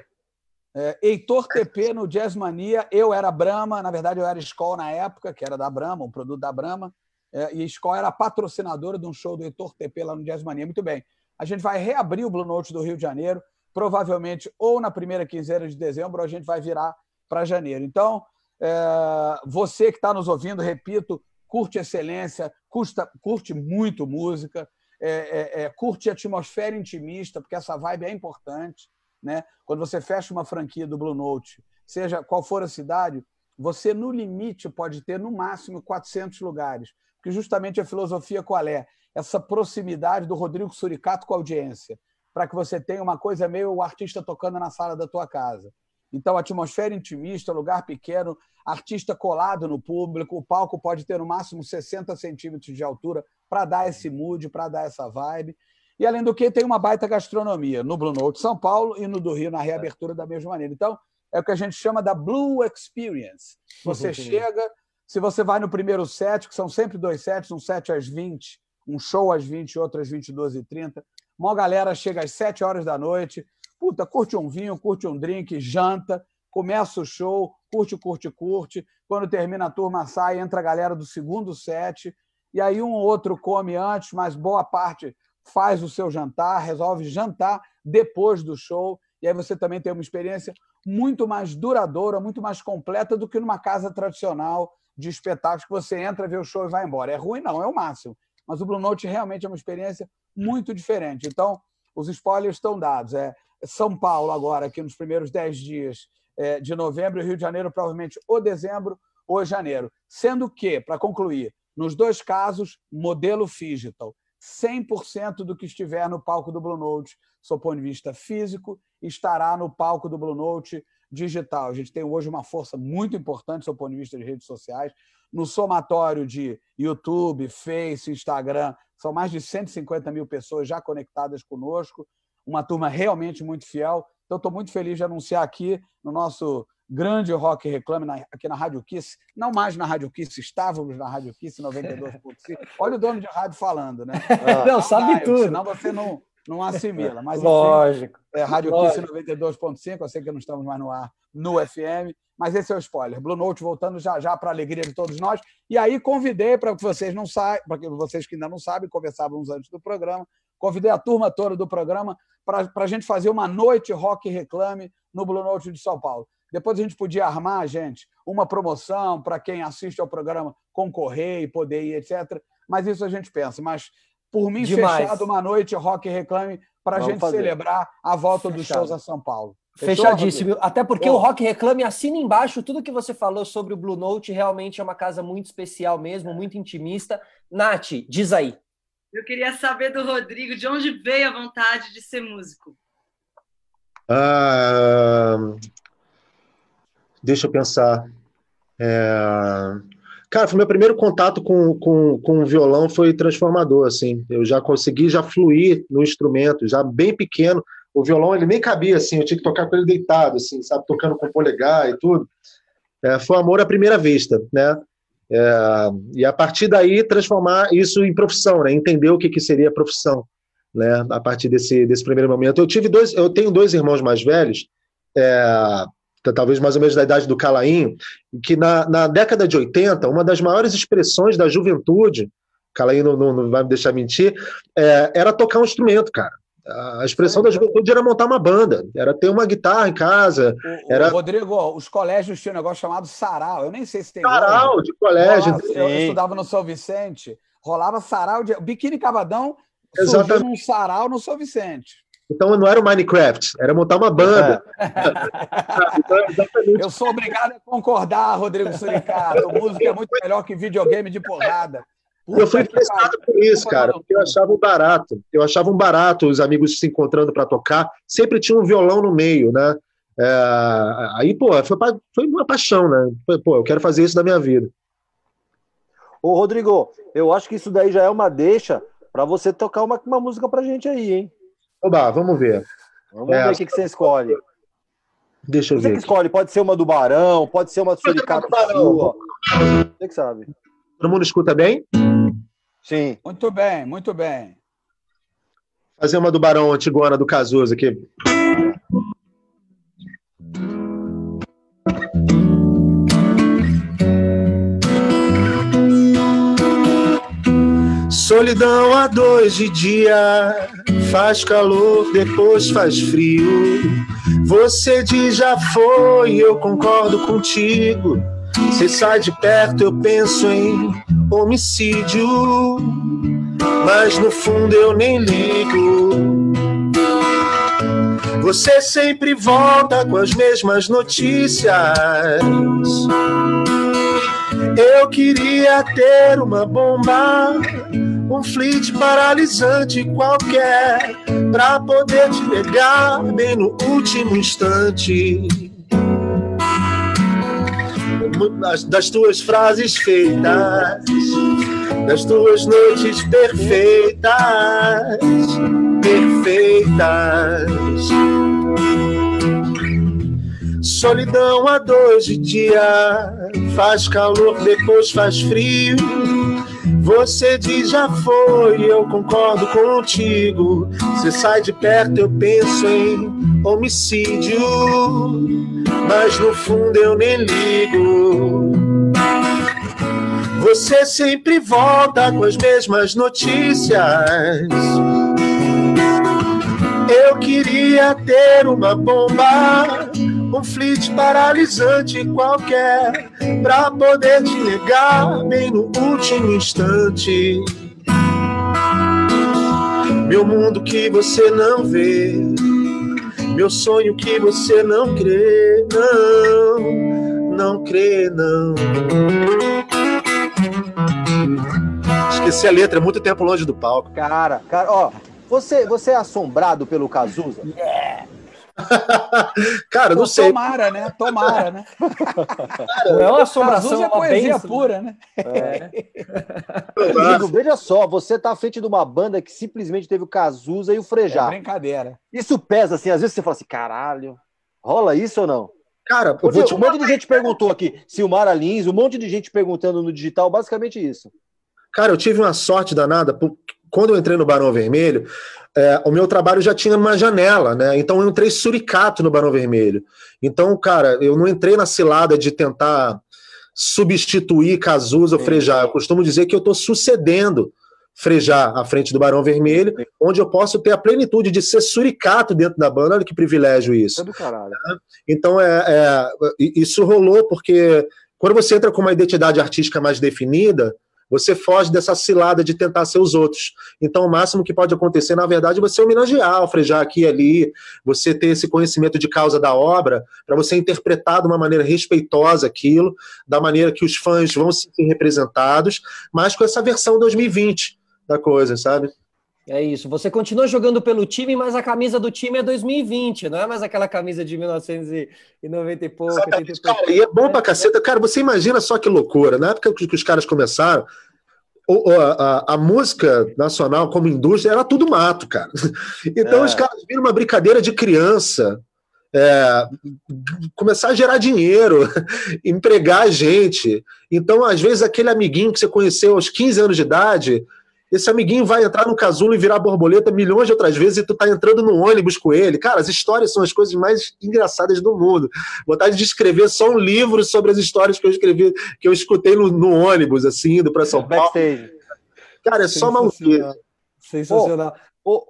É, Heitor TP no Jazz Mania. Eu era Brahma, na verdade, eu era escola na época, que era da Brahma, um produto da Brahma. É, e escola era patrocinadora de um show do Heitor TP lá no Jazz Mania. Muito bem. A gente vai reabrir o Blue Note do Rio de Janeiro, provavelmente ou na primeira quinzena de dezembro, ou a gente vai virar para janeiro. Então, é, você que está nos ouvindo, repito, curte excelência, custa, curte muito música, é, é, é, curte atmosfera intimista, porque essa vibe é importante. Né? Quando você fecha uma franquia do Blue Note, seja qual for a cidade, você no limite pode ter no máximo 400 lugares. Porque justamente a filosofia qual é? Essa proximidade do Rodrigo Suricato com a audiência, para que você tenha uma coisa meio o artista tocando na sala da tua casa. Então, atmosfera intimista, lugar pequeno, artista colado no público, o palco pode ter no máximo 60 centímetros de altura para dar esse mood, para dar essa vibe. E, além do que, tem uma baita gastronomia no Blue Note São Paulo e no do Rio, na reabertura da mesma maneira. Então, é o que a gente chama da Blue Experience. Você chega, se você vai no primeiro set, que são sempre dois sets, um set às 20, um show às 20 e outro às 22h30, uma galera chega às 7 horas da noite, puta, curte um vinho, curte um drink, janta, começa o show, curte, curte, curte. Quando termina a turma, sai, entra a galera do segundo set, e aí um ou outro come antes, mas boa parte faz o seu jantar, resolve jantar depois do show, e aí você também tem uma experiência muito mais duradoura, muito mais completa do que numa casa tradicional de espetáculos que você entra, vê o show e vai embora. É ruim, não, é o máximo. Mas o Blue Note realmente é uma experiência muito diferente. Então, os spoilers estão dados. É São Paulo agora, aqui nos primeiros 10 dias é, de novembro, e Rio de Janeiro provavelmente ou dezembro ou janeiro. Sendo que, para concluir, nos dois casos, modelo digital. 100% do que estiver no palco do Blue Note, do ponto de vista físico, estará no palco do Blue Note digital. A gente tem hoje uma força muito importante do ponto de vista de redes sociais. No somatório de YouTube, Face, Instagram, são mais de 150 mil pessoas já conectadas conosco, uma turma realmente muito fiel. Então, estou muito feliz de anunciar aqui no nosso grande Rock Reclame aqui na Rádio Kiss, não mais na Rádio Kiss, estávamos na Rádio Kiss 92.5. (laughs) Olha o dono de rádio falando, né? Ah, não, sabe tudo. Senão você não, não assimila. Mas, enfim, Lógico. É, Rádio Lógico. Kiss 92.5, eu sei que não estamos mais no ar no FM, mas esse é o spoiler. Blue Note voltando já já para a alegria de todos nós. E aí convidei para que vocês não saibam, para que vocês que ainda não sabem, conversávamos antes do programa, convidei a turma toda do programa para a gente fazer uma noite rock reclame no Blue Note de São Paulo. Depois a gente podia armar, gente, uma promoção para quem assiste ao programa concorrer e poder ir, etc. Mas isso a gente pensa. Mas, por mim, Demais. fechado uma noite Rock Reclame para a gente fazer. celebrar a volta fechado. dos shows a São Paulo. Fechou, Fechadíssimo. Até porque Bom. o Rock Reclame assina embaixo tudo que você falou sobre o Blue Note. Realmente é uma casa muito especial mesmo, muito intimista. Nath, diz aí. Eu queria saber do Rodrigo de onde veio a vontade de ser músico. Ah, Deixa eu pensar. É... Cara, foi meu primeiro contato com, com, com o violão foi transformador, assim. Eu já consegui já fluir no instrumento, já bem pequeno. O violão, ele nem cabia, assim. Eu tinha que tocar com ele deitado, assim, sabe? Tocando com polegar e tudo. É, foi amor à primeira vista, né? É, e a partir daí transformar isso em profissão, né? Entender o que, que seria profissão, né? A partir desse, desse primeiro momento. Eu tive dois, eu tenho dois irmãos mais velhos, é, talvez mais ou menos da idade do Calainho, que na, na década de 80, uma das maiores expressões da juventude, Calainho não, não, não vai me deixar mentir, é, era tocar um instrumento, cara. A expressão da juventude era montar uma banda, era ter uma guitarra em casa. O, era... Rodrigo, os colégios tinham um negócio chamado sarau. Eu nem sei se tem. Sarau de colégio. Rolava, eu estudava no São Vicente, rolava sarau de. Biquíni Cavadão surgiu num sarau no São Vicente. Então não era o Minecraft, era montar uma banda. É. Eu sou obrigado a concordar, Rodrigo Suricato. Música é muito melhor que videogame de porrada. Puta eu fui influenciado por isso, cara, porque eu achava um barato. Eu achava um barato os amigos se encontrando para tocar. Sempre tinha um violão no meio, né? É, aí, pô, foi, foi uma paixão, né? Pô, eu quero fazer isso da minha vida. Ô, Rodrigo, eu acho que isso daí já é uma deixa para você tocar uma, uma música pra gente aí, hein? Oba, vamos ver. Vamos é, ver o que, que você escolhe. Deixa eu você ver. Você que escolhe, pode ser uma do Barão, pode ser uma do Suricato sua. Você que sabe. Todo mundo escuta bem? Sim. Muito bem, muito bem. Fazer uma do Barão Antigona do Cazuza aqui. Solidão a dois de dia, faz calor, depois faz frio. Você diz já foi, eu concordo contigo. Você sai de perto, eu penso em homicídio, mas no fundo eu nem ligo. Você sempre volta com as mesmas notícias. Eu queria ter uma bomba, um flit paralisante qualquer, pra poder te pegar bem no último instante. Das tuas frases feitas, das tuas noites perfeitas, perfeitas. Solidão a dois de dia, faz calor, depois faz frio. Você diz já foi, eu concordo contigo. Você sai de perto, eu penso em homicídio, mas no fundo eu nem ligo. Você sempre volta com as mesmas notícias. Eu queria ter uma bomba, um flit paralisante qualquer, pra poder te negar bem no último instante. Meu mundo que você não vê, meu sonho que você não crê, não, não crê, não. Esqueci a letra, é muito tempo longe do palco. Cara, cara, ó, você, você é assombrado pelo Cazuza? É. (laughs) Cara, não Pô, sei. Tomara, né? Tomara, né? Não é uma assombração, Cazuza é é uma poesia benção. pura, né? (laughs) Digo, veja só, você tá à frente de uma banda que simplesmente teve o Cazuza e o É Frejá. brincadeira. Isso pesa, assim, às vezes você fala assim, caralho, rola isso ou não? Cara, eu Um vou te monte de gente perguntou aqui, Silmara Lins, um monte de gente perguntando no digital, basicamente isso. Cara, eu tive uma sorte danada. por- Quando eu entrei no Barão Vermelho, é, o meu trabalho já tinha uma janela, né? Então eu entrei suricato no Barão Vermelho. Então, cara, eu não entrei na cilada de tentar substituir Cazuza ou. Frejá. Eu costumo dizer que eu estou sucedendo Frejá à frente do Barão Vermelho, onde eu posso ter a plenitude de ser suricato dentro da banda. Olha que privilégio isso. É do caralho. Então, é, é, isso rolou porque quando você entra com uma identidade artística mais definida, você foge dessa cilada de tentar ser os outros. Então, o máximo que pode acontecer, na verdade, é você homenagear, frejar aqui e ali, você ter esse conhecimento de causa da obra, para você interpretar de uma maneira respeitosa aquilo, da maneira que os fãs vão se sentir representados, mas com essa versão 2020 da coisa, sabe? É isso. Você continua jogando pelo time, mas a camisa do time é 2020, não é mais aquela camisa de 1990 e pouco. 80 e. Cara, e é bom pra caceta. Cara, você imagina só que loucura. Na época que os caras começaram, o- a, a música nacional como indústria era tudo mato, cara. (laughs) Então É. os caras viram uma brincadeira de criança. é, começar a gerar dinheiro, (laughs) empregar gente. Então, às vezes, aquele amiguinho que você conheceu aos 15 anos de idade, esse amiguinho vai entrar no casulo e virar borboleta milhões de outras vezes e tu tá entrando no ônibus com ele. Cara, as histórias são as coisas mais engraçadas do mundo. Vontade de escrever só um livro sobre as histórias que eu escrevi, que eu escutei no, no ônibus, assim, indo para São Paulo. Backstage. Cara, é só maluquice. Sensacional. Ô,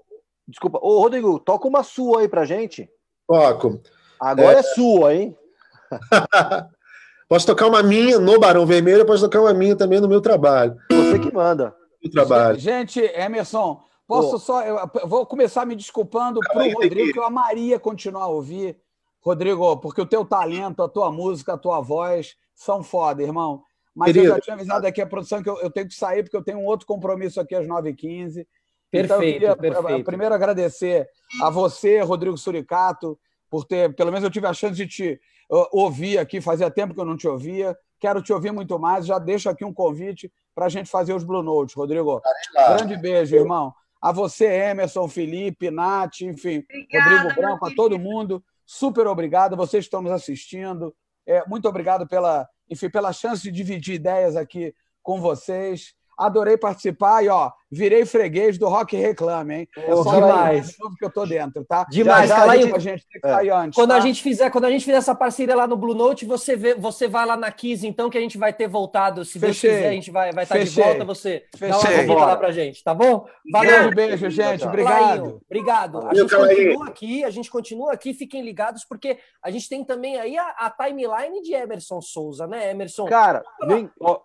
desculpa, ô Rodrigo, toca uma sua aí pra gente. Toco. Agora é, sua, hein? (laughs) Posso tocar uma minha no Barão Vermelho, posso tocar uma minha também no meu trabalho. Você que manda. No trabalho. Gente, Emerson, posso Ô. só. Eu eu vou começar me desculpando pro aí, Rodrigo, que eu amaria continuar a ouvir. Rodrigo, porque o teu talento, a tua música, a tua voz são foda, irmão. Mas eu Querido. já tinha avisado aqui a produção que eu, eu tenho que sair, porque eu tenho um outro compromisso aqui às 9h15. Então, eu Perfeito, queria, perfeito. Primeiro, agradecer a você, Rodrigo Suricato, por ter, pelo menos eu tive a chance de te uh, ouvir aqui, fazia tempo que eu não te ouvia. Quero te ouvir muito mais. Já deixo aqui um convite para a gente fazer os Blue Notes, Rodrigo. Grande beijo, irmão. A você, Emerson, Felipe, Nath, enfim, Obrigada, Rodrigo Branco, a todo mundo. Super obrigado. Vocês que estão nos assistindo. É, muito obrigado pela, enfim, pela chance de dividir ideias aqui com vocês. Adorei participar e, ó, virei freguês do Rock Reclame, hein? É só demais. de novo que eu tô dentro, tá? Demais, já, já, fala aí. digo, a gente tem que sair antes. Quando tá? a gente fizer, quando a gente fizer essa parceria lá no Blue Note, você vê, você vai lá na Kiss, então que a gente vai ter voltado. Se Deus Fechei. quiser, a gente vai vai estar de Fechei. volta. Você dá uma Fechei. lá pra gente, tá bom? Valeu. Grande beijo, gente. Obrigado. Lainho, Obrigado. A gente continua aqui, a gente continua aqui, fiquem ligados, porque a gente tem também aí a, a timeline de Emerson Souza, né, Emerson? Cara, nem- ó,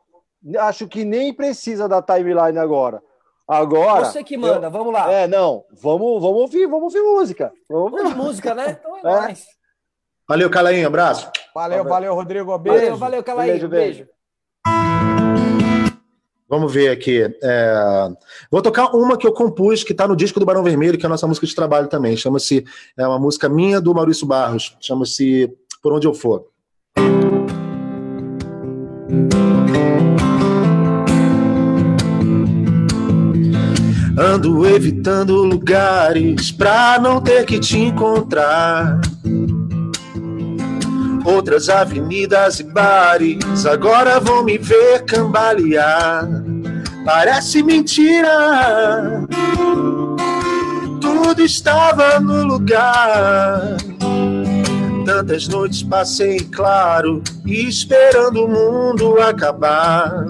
acho que nem precisa da timeline agora. Agora. Você que manda, eu, vamos lá. É, não. Vamos, vamos ouvir, vamos ouvir música. Vamos ouvir música, né? Então é, (laughs) é. nóis. Valeu, Calainho, abraço. Valeu, valeu, Rodrigo. Beijo. Valeu, valeu, Calainho. Beijo, beijo. beijo. Vamos ver aqui. É... Vou tocar uma que eu compus, que está no disco do Barão Vermelho, que é a nossa música de trabalho também. Chama-se. É uma música minha do Maurício Barros. Chama-se Por Onde Eu For. Ando evitando lugares pra não ter que te encontrar. Outras avenidas e bares agora vão me ver cambalear. Parece mentira, tudo estava no lugar. Tantas noites passei claro, esperando o mundo acabar.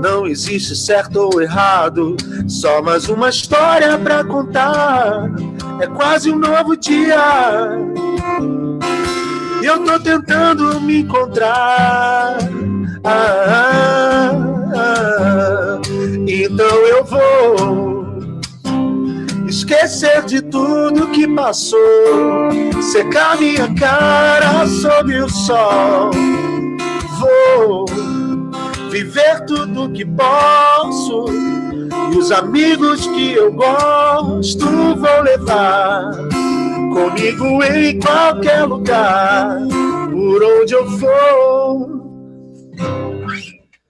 Não existe certo ou errado, só mais uma história pra contar. É quase um novo dia e eu tô tentando me encontrar. Ah, ah, ah, então eu vou esquecer de tudo que passou, secar minha cara sob o sol. Vou viver tudo que posso. E os amigos que eu gosto vou levar comigo em qualquer lugar, por onde eu for.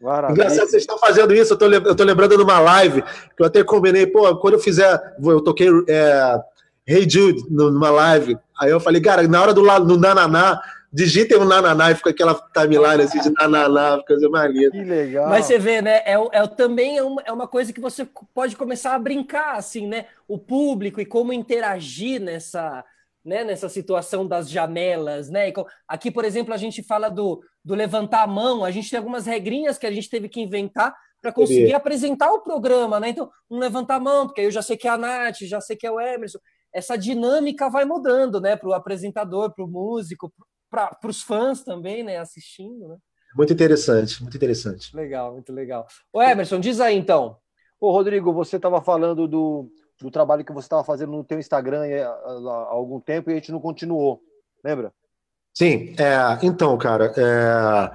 Maravilha. Engraçado vocês estão fazendo isso, eu tô, eu tô lembrando de uma live que eu até combinei, pô, quando eu fizer, eu toquei é, Hey Jude numa live, aí eu falei, cara, na hora do, do Nananá, digitem um Nananá e fica aquela timeline assim de Nananá, fica assim, mais lindo. Que legal. Mas você vê, né, é, é, também é uma, é uma coisa que você pode começar a brincar, assim, né, o público e como interagir nessa né, nessa situação das janelas, né? Aqui, por exemplo, a gente fala do, do levantar a mão, a gente tem algumas regrinhas que a gente teve que inventar para conseguir apresentar o programa, né? Então, um levantar a mão, porque aí eu já sei que é a Nath, já sei que é o Emerson. Essa dinâmica vai mudando, né? Para o apresentador, para o músico, para os fãs também, né? Assistindo, né? Muito interessante, muito interessante. Legal, muito legal. O Emerson, diz aí então. Ô, Rodrigo, você estava falando do, do trabalho que você estava fazendo no teu Instagram há, algum tempo e a gente não continuou, lembra? Sim, é, então, cara, é,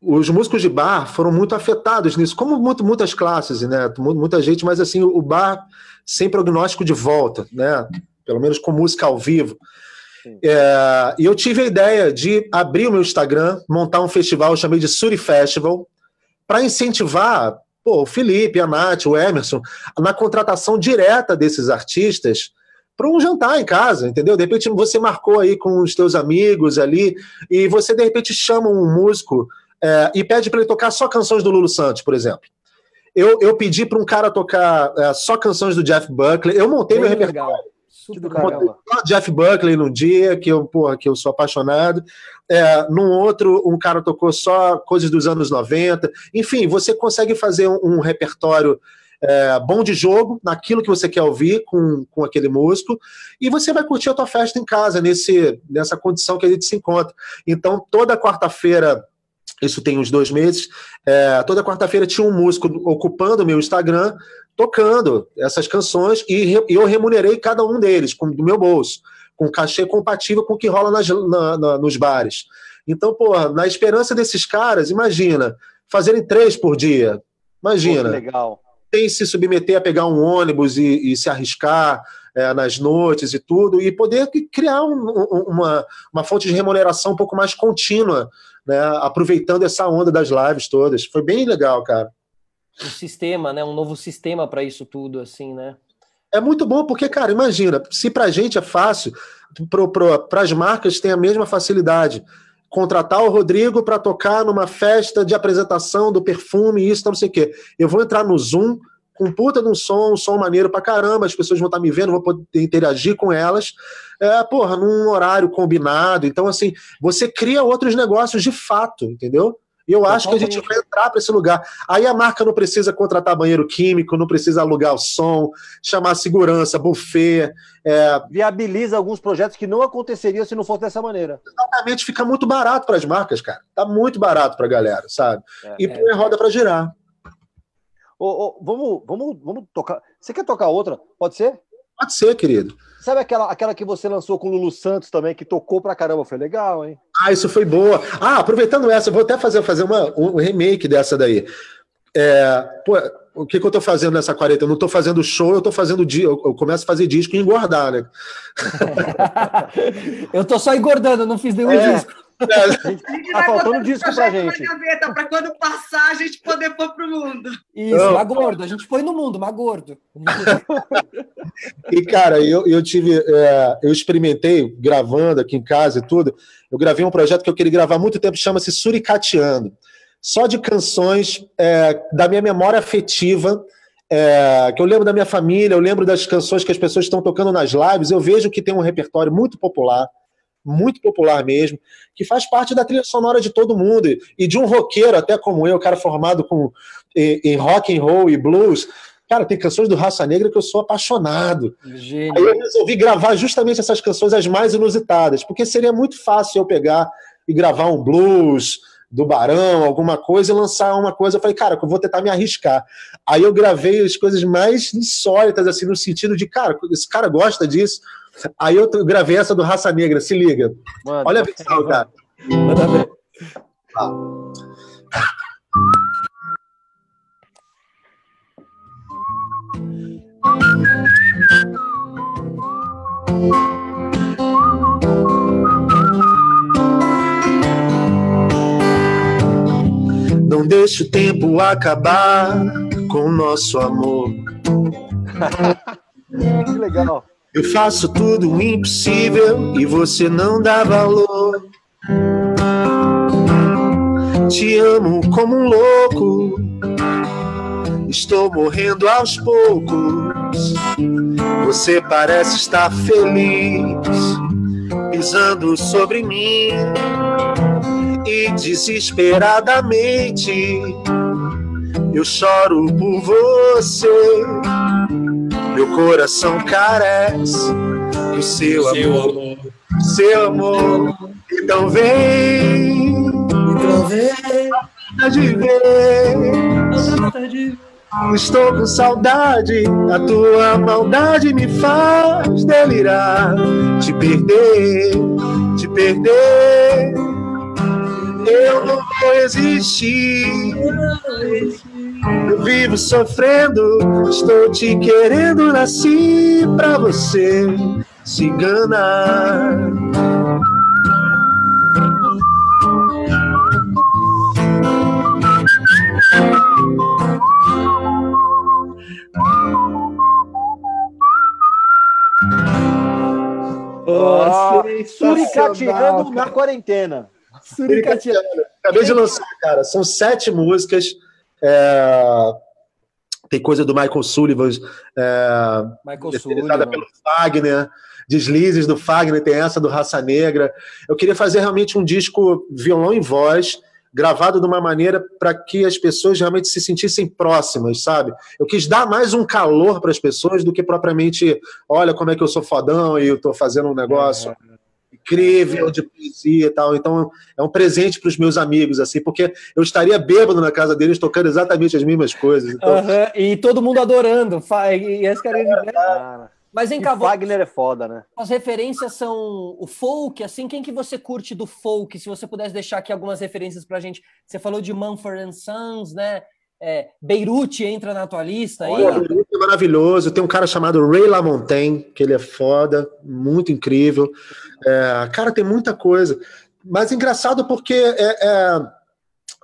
os músicos de bar foram muito afetados nisso, como muito, muitas classes, né? Muita gente, mas assim, o bar sem prognóstico de volta, né? Pelo menos com música ao vivo. É, e eu tive a ideia de abrir o meu Instagram, montar um festival, eu chamei de Suri Festival, para incentivar pô, o Felipe, a Nath, o Emerson, na contratação direta desses artistas para um jantar em casa, entendeu? De repente você marcou aí com os teus amigos ali e você de repente chama um músico é, e pede para ele tocar só canções do Lulu Santos, por exemplo. Eu, eu pedi para um cara tocar é, só canções do Jeff Buckley. Eu montei Bem meu repertório. Super Jeff Buckley num dia, que eu, porra, que eu sou apaixonado. É, num outro, um cara tocou só coisas dos anos 90. Enfim, você consegue fazer um, um repertório é, bom de jogo, naquilo que você quer ouvir com, com aquele músico, e você vai curtir a tua festa em casa, nesse, nessa condição que a gente se encontra. Então, toda quarta-feira isso tem uns dois meses. É, toda quarta-feira tinha um músico ocupando o meu Instagram, tocando essas canções e, e eu remunerei cada um deles com, do meu bolso, com cachê compatível com o que rola nas, na, na, nos bares. Então, pô, na esperança desses caras, imagina, fazerem três por dia. Imagina. Pô, legal. Tem se submeter a pegar um ônibus e, e se arriscar é, nas noites e tudo, e poder criar um, uma, uma fonte de remuneração um pouco mais contínua, né, aproveitando essa onda das lives todas. Foi bem legal, cara um sistema, né? Um novo sistema para isso tudo, assim, né? É muito bom porque, cara, imagina, se para a gente é fácil, para as marcas tem a mesma facilidade. Contratar o Rodrigo para tocar numa festa de apresentação do perfume, isso, não sei o quê. Eu vou entrar no Zoom com puta de um som, um som maneiro pra caramba, as pessoas vão estar tá me vendo, vou poder interagir com elas, é, porra, num horário combinado. Então, assim, você cria outros negócios de fato, entendeu? E eu acho que a gente vai entrar para esse lugar. Aí a marca não precisa contratar banheiro químico, não precisa alugar o som, chamar segurança, buffet. É... Viabiliza alguns projetos que não aconteceriam se não fosse dessa maneira. Exatamente, fica muito barato para as marcas, cara. Tá muito barato para a galera, sabe? É, e põe a roda para girar. Ô, ô, vamos, vamos, vamos tocar. Você quer tocar outra? Pode ser? Pode ser, querido. Sabe aquela, aquela que você lançou com o Lulu Santos também, que tocou pra caramba? Foi legal, hein? Ah, isso foi boa. Ah, aproveitando essa, eu vou até fazer, fazer uma, um remake dessa daí. É, pô, o que, que eu tô fazendo nessa quarenta? Eu não tô fazendo show, eu tô fazendo eu, eu começo a fazer disco e engordar, né? (laughs) eu tô só engordando, não fiz nenhum é. disco. É. (laughs) Tá faltando disco pra gente. Para quando passar, a gente poder pôr pro mundo. Isso, não. gordo. A gente põe no mundo, mas gordo. (laughs) e, cara, eu, eu tive. É, eu experimentei gravando aqui em casa e tudo. Eu gravei um projeto que eu queria gravar há muito tempo, chama-se Suricateando só de canções é, da minha memória afetiva, é, que eu lembro da minha família, eu lembro das canções que as pessoas estão tocando nas lives, eu vejo que tem um repertório muito popular, muito popular mesmo, que faz parte da trilha sonora de todo mundo, e de um roqueiro até como eu, cara formado com, em, em rock and roll e blues, Cara, tem canções do Raça Negra que eu sou apaixonado. Gênio. Aí eu resolvi gravar justamente essas canções as mais inusitadas, porque seria muito fácil eu pegar e gravar um blues, do Barão, alguma coisa, e lançar uma coisa. Eu falei, cara, eu vou tentar me arriscar. Aí eu gravei as coisas mais insólitas, assim, no sentido de, cara, esse cara gosta disso. Aí eu gravei essa do Raça Negra, se liga. Mano, Olha a versão, cara. Manda ver. Ah. (laughs) Não deixe o tempo acabar com o nosso amor. (laughs) que legal. Eu faço tudo o impossível e você não dá valor. Te amo como um louco. Estou morrendo aos poucos. Você parece estar feliz, pisando sobre mim e desesperadamente. Eu choro por você. Meu coração carece do seu, seu amor, amor, seu amor. Então vem, então vem, de ver. Estou com saudade, a tua maldade me faz delirar, te perder, te perder eu não vou existir. Eu vivo sofrendo, estou te querendo, nasci pra você se enganar. Oh, Suricateando na quarentena. Suricateando. Acabei de lançar, cara. São sete músicas. É... Tem coisa do Michael Sullivan. É... Michael Sullivan. pelo Fagner. Deslizes do Fagner. Tem essa do Raça Negra. Eu queria fazer realmente um disco violão e voz gravado de uma maneira para que as pessoas realmente se sentissem próximas, sabe? Eu quis dar mais um calor para as pessoas do que propriamente, olha como é que eu sou fodão e eu estou fazendo um negócio. É incrível de poesia e tal. Então é um presente para os meus amigos, assim, porque eu estaria bêbado na casa deles tocando exatamente as mesmas coisas. Então... Uhum. E todo mundo adorando. E esse cara. É, mas em Wagner é foda, né? As referências são o folk, assim, quem que você curte do folk? Se você pudesse deixar aqui algumas referências pra gente. Você falou de Mumford Sons, né? É, Beirute entra na tua lista aí? Olha, Beirute é maravilhoso. Tem um cara chamado Ray LaMontagne, que ele é foda, muito incrível. É, cara, tem muita coisa. Mas engraçado porque é, é,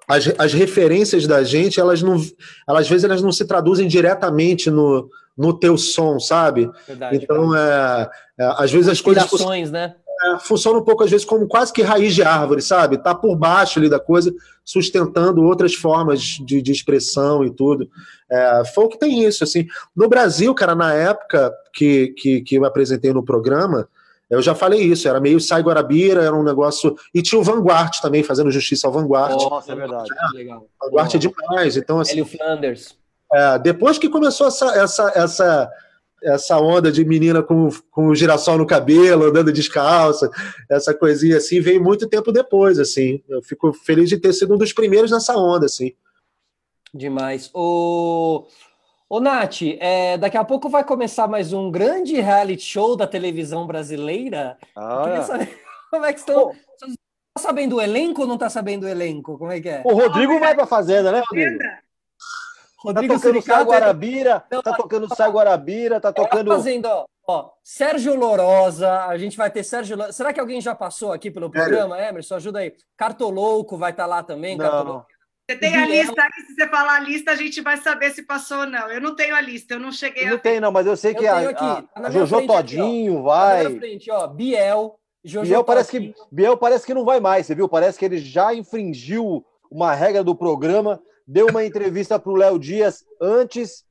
as, as referências da gente, elas não. Elas, às vezes elas não se traduzem diretamente no, no teu som, sabe? Verdade, então, é, é, às vezes as coisas. né? É, funciona um pouco, às vezes, como quase que raiz de árvore, sabe? Tá por baixo ali da coisa, sustentando outras formas de, de expressão e tudo. É, folk tem isso, assim. No Brasil, cara, na época que, que, que eu apresentei no programa, eu já falei isso, era meio Sai Guarabira, era um negócio. E tinha o Vanguard também, fazendo justiça ao Vanguard. Nossa, é verdade. É, legal. Vanguard é demais. Então, assim, Hélio Flanders. É, depois que começou essa, essa, essa, essa onda de menina com, com o girassol no cabelo, andando descalça, essa coisinha assim, veio muito tempo depois, assim. Eu fico feliz de ter sido um dos primeiros nessa onda, assim. Demais. O, Ô, Nath, é, daqui a pouco vai começar mais um grande reality show da televisão brasileira. Ah, Queria saber (laughs) como é que estão. Tá sabendo o elenco ou não tá sabendo o elenco? Como é que é? O Rodrigo vai pra fazenda, né, Rodrigo? Rodrigo tá tocando Sai Guarabira, Não, tá tocando Sai Guarabira, tá Tá tocando. fazendo, ó, ó, Sérgio Lorosa, a gente vai ter Sérgio Será que alguém já passou aqui pelo programa, Emerson? Ajuda aí. Cartolouco vai estar lá também, Não. Cartolouco. Você tem a lista aí, se você falar a lista, a gente vai saber se passou ou não. Eu não tenho a lista, eu não cheguei Não a tem, não, mas eu sei Eu que a, tenho aqui, a- tá na a Jojo frente aqui. Todinho Tá na vai. minha frente, ó, Biel, Jojo Biel parece, que, Todinho. Biel parece que não vai mais, você viu? Parece que ele já infringiu uma regra do programa, deu uma entrevista para o Léo Dias antes,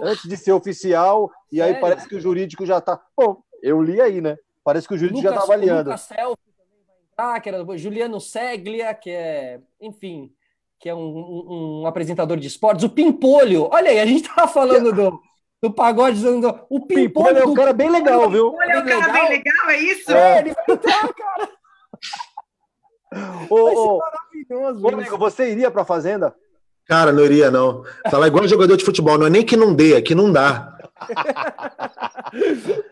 antes de ser oficial, e aí Sério? parece que o jurídico já tá. Bom, eu li aí, né? Parece que o jurídico já tá avaliando. Lucas Selfie também vai entrar, que era Juliano Seglia, que é, enfim, que é um, um- um apresentador de esportes. O Pimpolho, olha aí, a gente tava falando do, do pagode, do, o Pimpolho Pimpolho é um do- cara bem legal, viu? Olha, é um cara bem legal, é isso? É, ele vai entrar, cara, Ô, ô, maravilhoso. Rodrigo, você iria pra Fazenda? Cara, não iria, não. Falar igual jogador de futebol, não é nem que não dê, é que não dá. (laughs)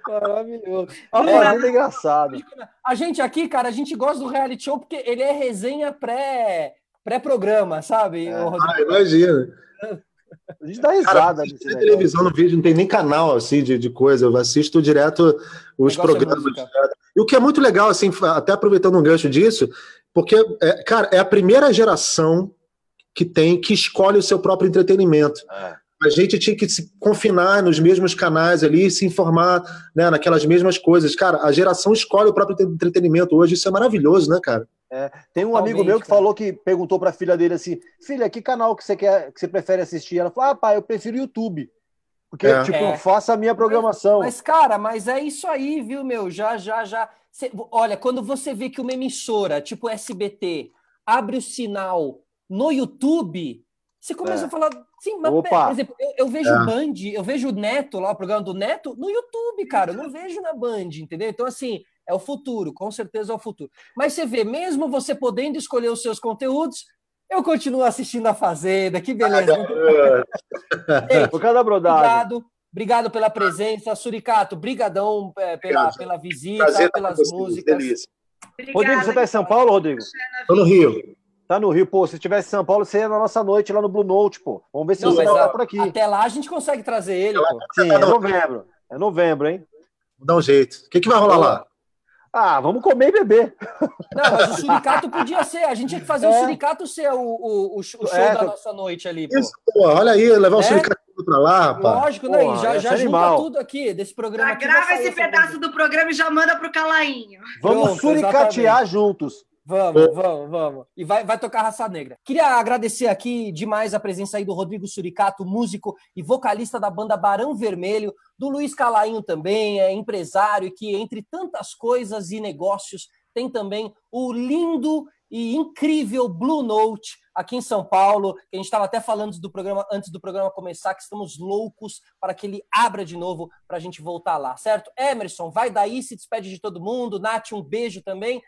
Maravilhoso. Ah, É, muito engraçado. A gente aqui, cara, a gente gosta do reality show porque ele é resenha pré, pré-programa, sabe? É. Ah, imagina. A gente dá Cara, risada tem negócio. televisão, não vejo, não tem nem canal assim de, de coisa. Eu assisto direto os é programas. música. E o que é muito legal, assim, até aproveitando um gancho disso, porque, é, cara, é a primeira geração que tem, que escolhe o seu próprio entretenimento. É. A gente tinha que se confinar nos mesmos canais ali, se informar né, naquelas mesmas coisas. Cara, a geração escolhe o próprio entretenimento hoje, isso é maravilhoso, né, cara? Tem um Totalmente, amigo meu que cara. falou que perguntou pra filha dele assim: Filha, que canal que você quer, que você prefere assistir? Ela falou: Ah, pai, eu prefiro YouTube. Porque, É. tipo, É. eu faço a minha programação. Mas, cara, mas é isso aí, viu, meu? Já, já, já. Cê- olha, quando você vê que uma emissora, tipo SBT, abre o sinal no YouTube, você começa É. a falar. Sim, mas, Opa. por exemplo, eu, eu vejo É. Band, eu vejo o Neto lá, o programa do Neto, no YouTube, cara. Eu não vejo na Band, entendeu? Então, assim, é o futuro, com certeza é o futuro. Mas você vê, mesmo você podendo escolher os seus conteúdos, eu continuo assistindo a Fazenda, que beleza. Gente, Por causa da brodagem. Obrigado, obrigado pela presença. Suricato, brigadão é, pela, Obrigado. pela visita, Prazer pelas músicas. delícia. Rodrigo, você tá em São Paulo, Rodrigo? Tô no Rio. Tá no Rio, pô. Se estivesse em São Paulo, você ia na nossa noite lá no Blue Note, pô. Vamos ver se Não, mas vai a- por aqui. até lá a gente consegue trazer ele, pô. Sim, é novembro. É novembro, hein? Vou dar um jeito. O que, que vai rolar lá? Ah, vamos comer e beber. Não, mas o Suricato podia ser. A gente tinha que fazer o É. Suricato ser o, o, o show É, da tô- nossa noite ali, pô. Isso, pô, olha aí, levar o É? sindicato pra lá, rapaz. Lógico, né? Porra, já, ia já junta animal. tudo aqui desse programa. Já grava esse pedaço do programa e já manda pro Calainho. Vamos Pronto, suricatear juntos. Vamos, vamos, vamos. E vai, vai tocar Raça Negra. Queria agradecer aqui demais a presença aí do Rodrigo Suricato, músico e vocalista da banda Barão Vermelho, do Luiz Calainho também, é empresário, que entre tantas coisas e negócios tem também o lindo e incrível Blue Note aqui em São Paulo, que a gente estava até falando do programa antes do programa começar, que estamos loucos para que ele abra de novo para a gente voltar lá, certo? Emerson, vai daí, se despede de todo mundo. Nath, um beijo também.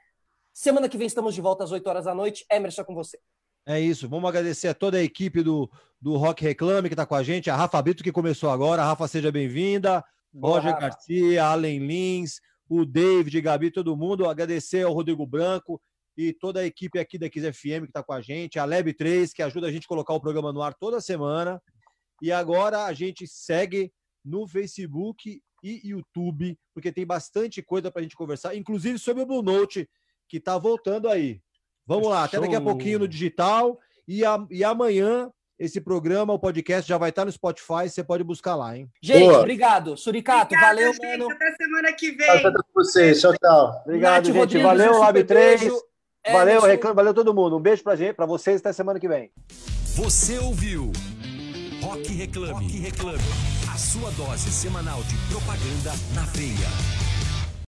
Semana que vem estamos de volta às 8 horas da noite. Emerson, é com você. É isso. Vamos agradecer a toda a equipe do, do Rock Reclame que está com a gente. A Rafa Brito, que começou agora. Rafa, seja bem-vinda. Roger Rafa. Garcia, Allen Lins, o David, Gabi, todo mundo. Agradecer ao Rodrigo Branco e toda a equipe aqui da Kiss FM que está com a gente. A Leb 3, que ajuda a gente a colocar o programa no ar toda semana. E agora a gente segue no Facebook e YouTube, porque tem bastante coisa para a gente conversar, inclusive sobre o Blue Note, que está voltando aí. Vamos lá, até daqui a pouquinho no digital. E, a- e amanhã esse programa, o podcast, já vai estar no Spotify, você pode buscar lá, hein? Gente, Boa. obrigado. Suricato, Obrigada, valeu, gente. mano. Até semana que vem. Tchau, tchau pra vocês. Tchau, tchau. Obrigado, Nath gente. Rodrigues, valeu, Lab super 3. beijo. Valeu, Emerson, Reclame, valeu todo mundo. Um beijo pra gente, pra vocês, até semana que vem. Você ouviu Rock Reclame. Rock Reclame. A sua dose semanal de propaganda na veia.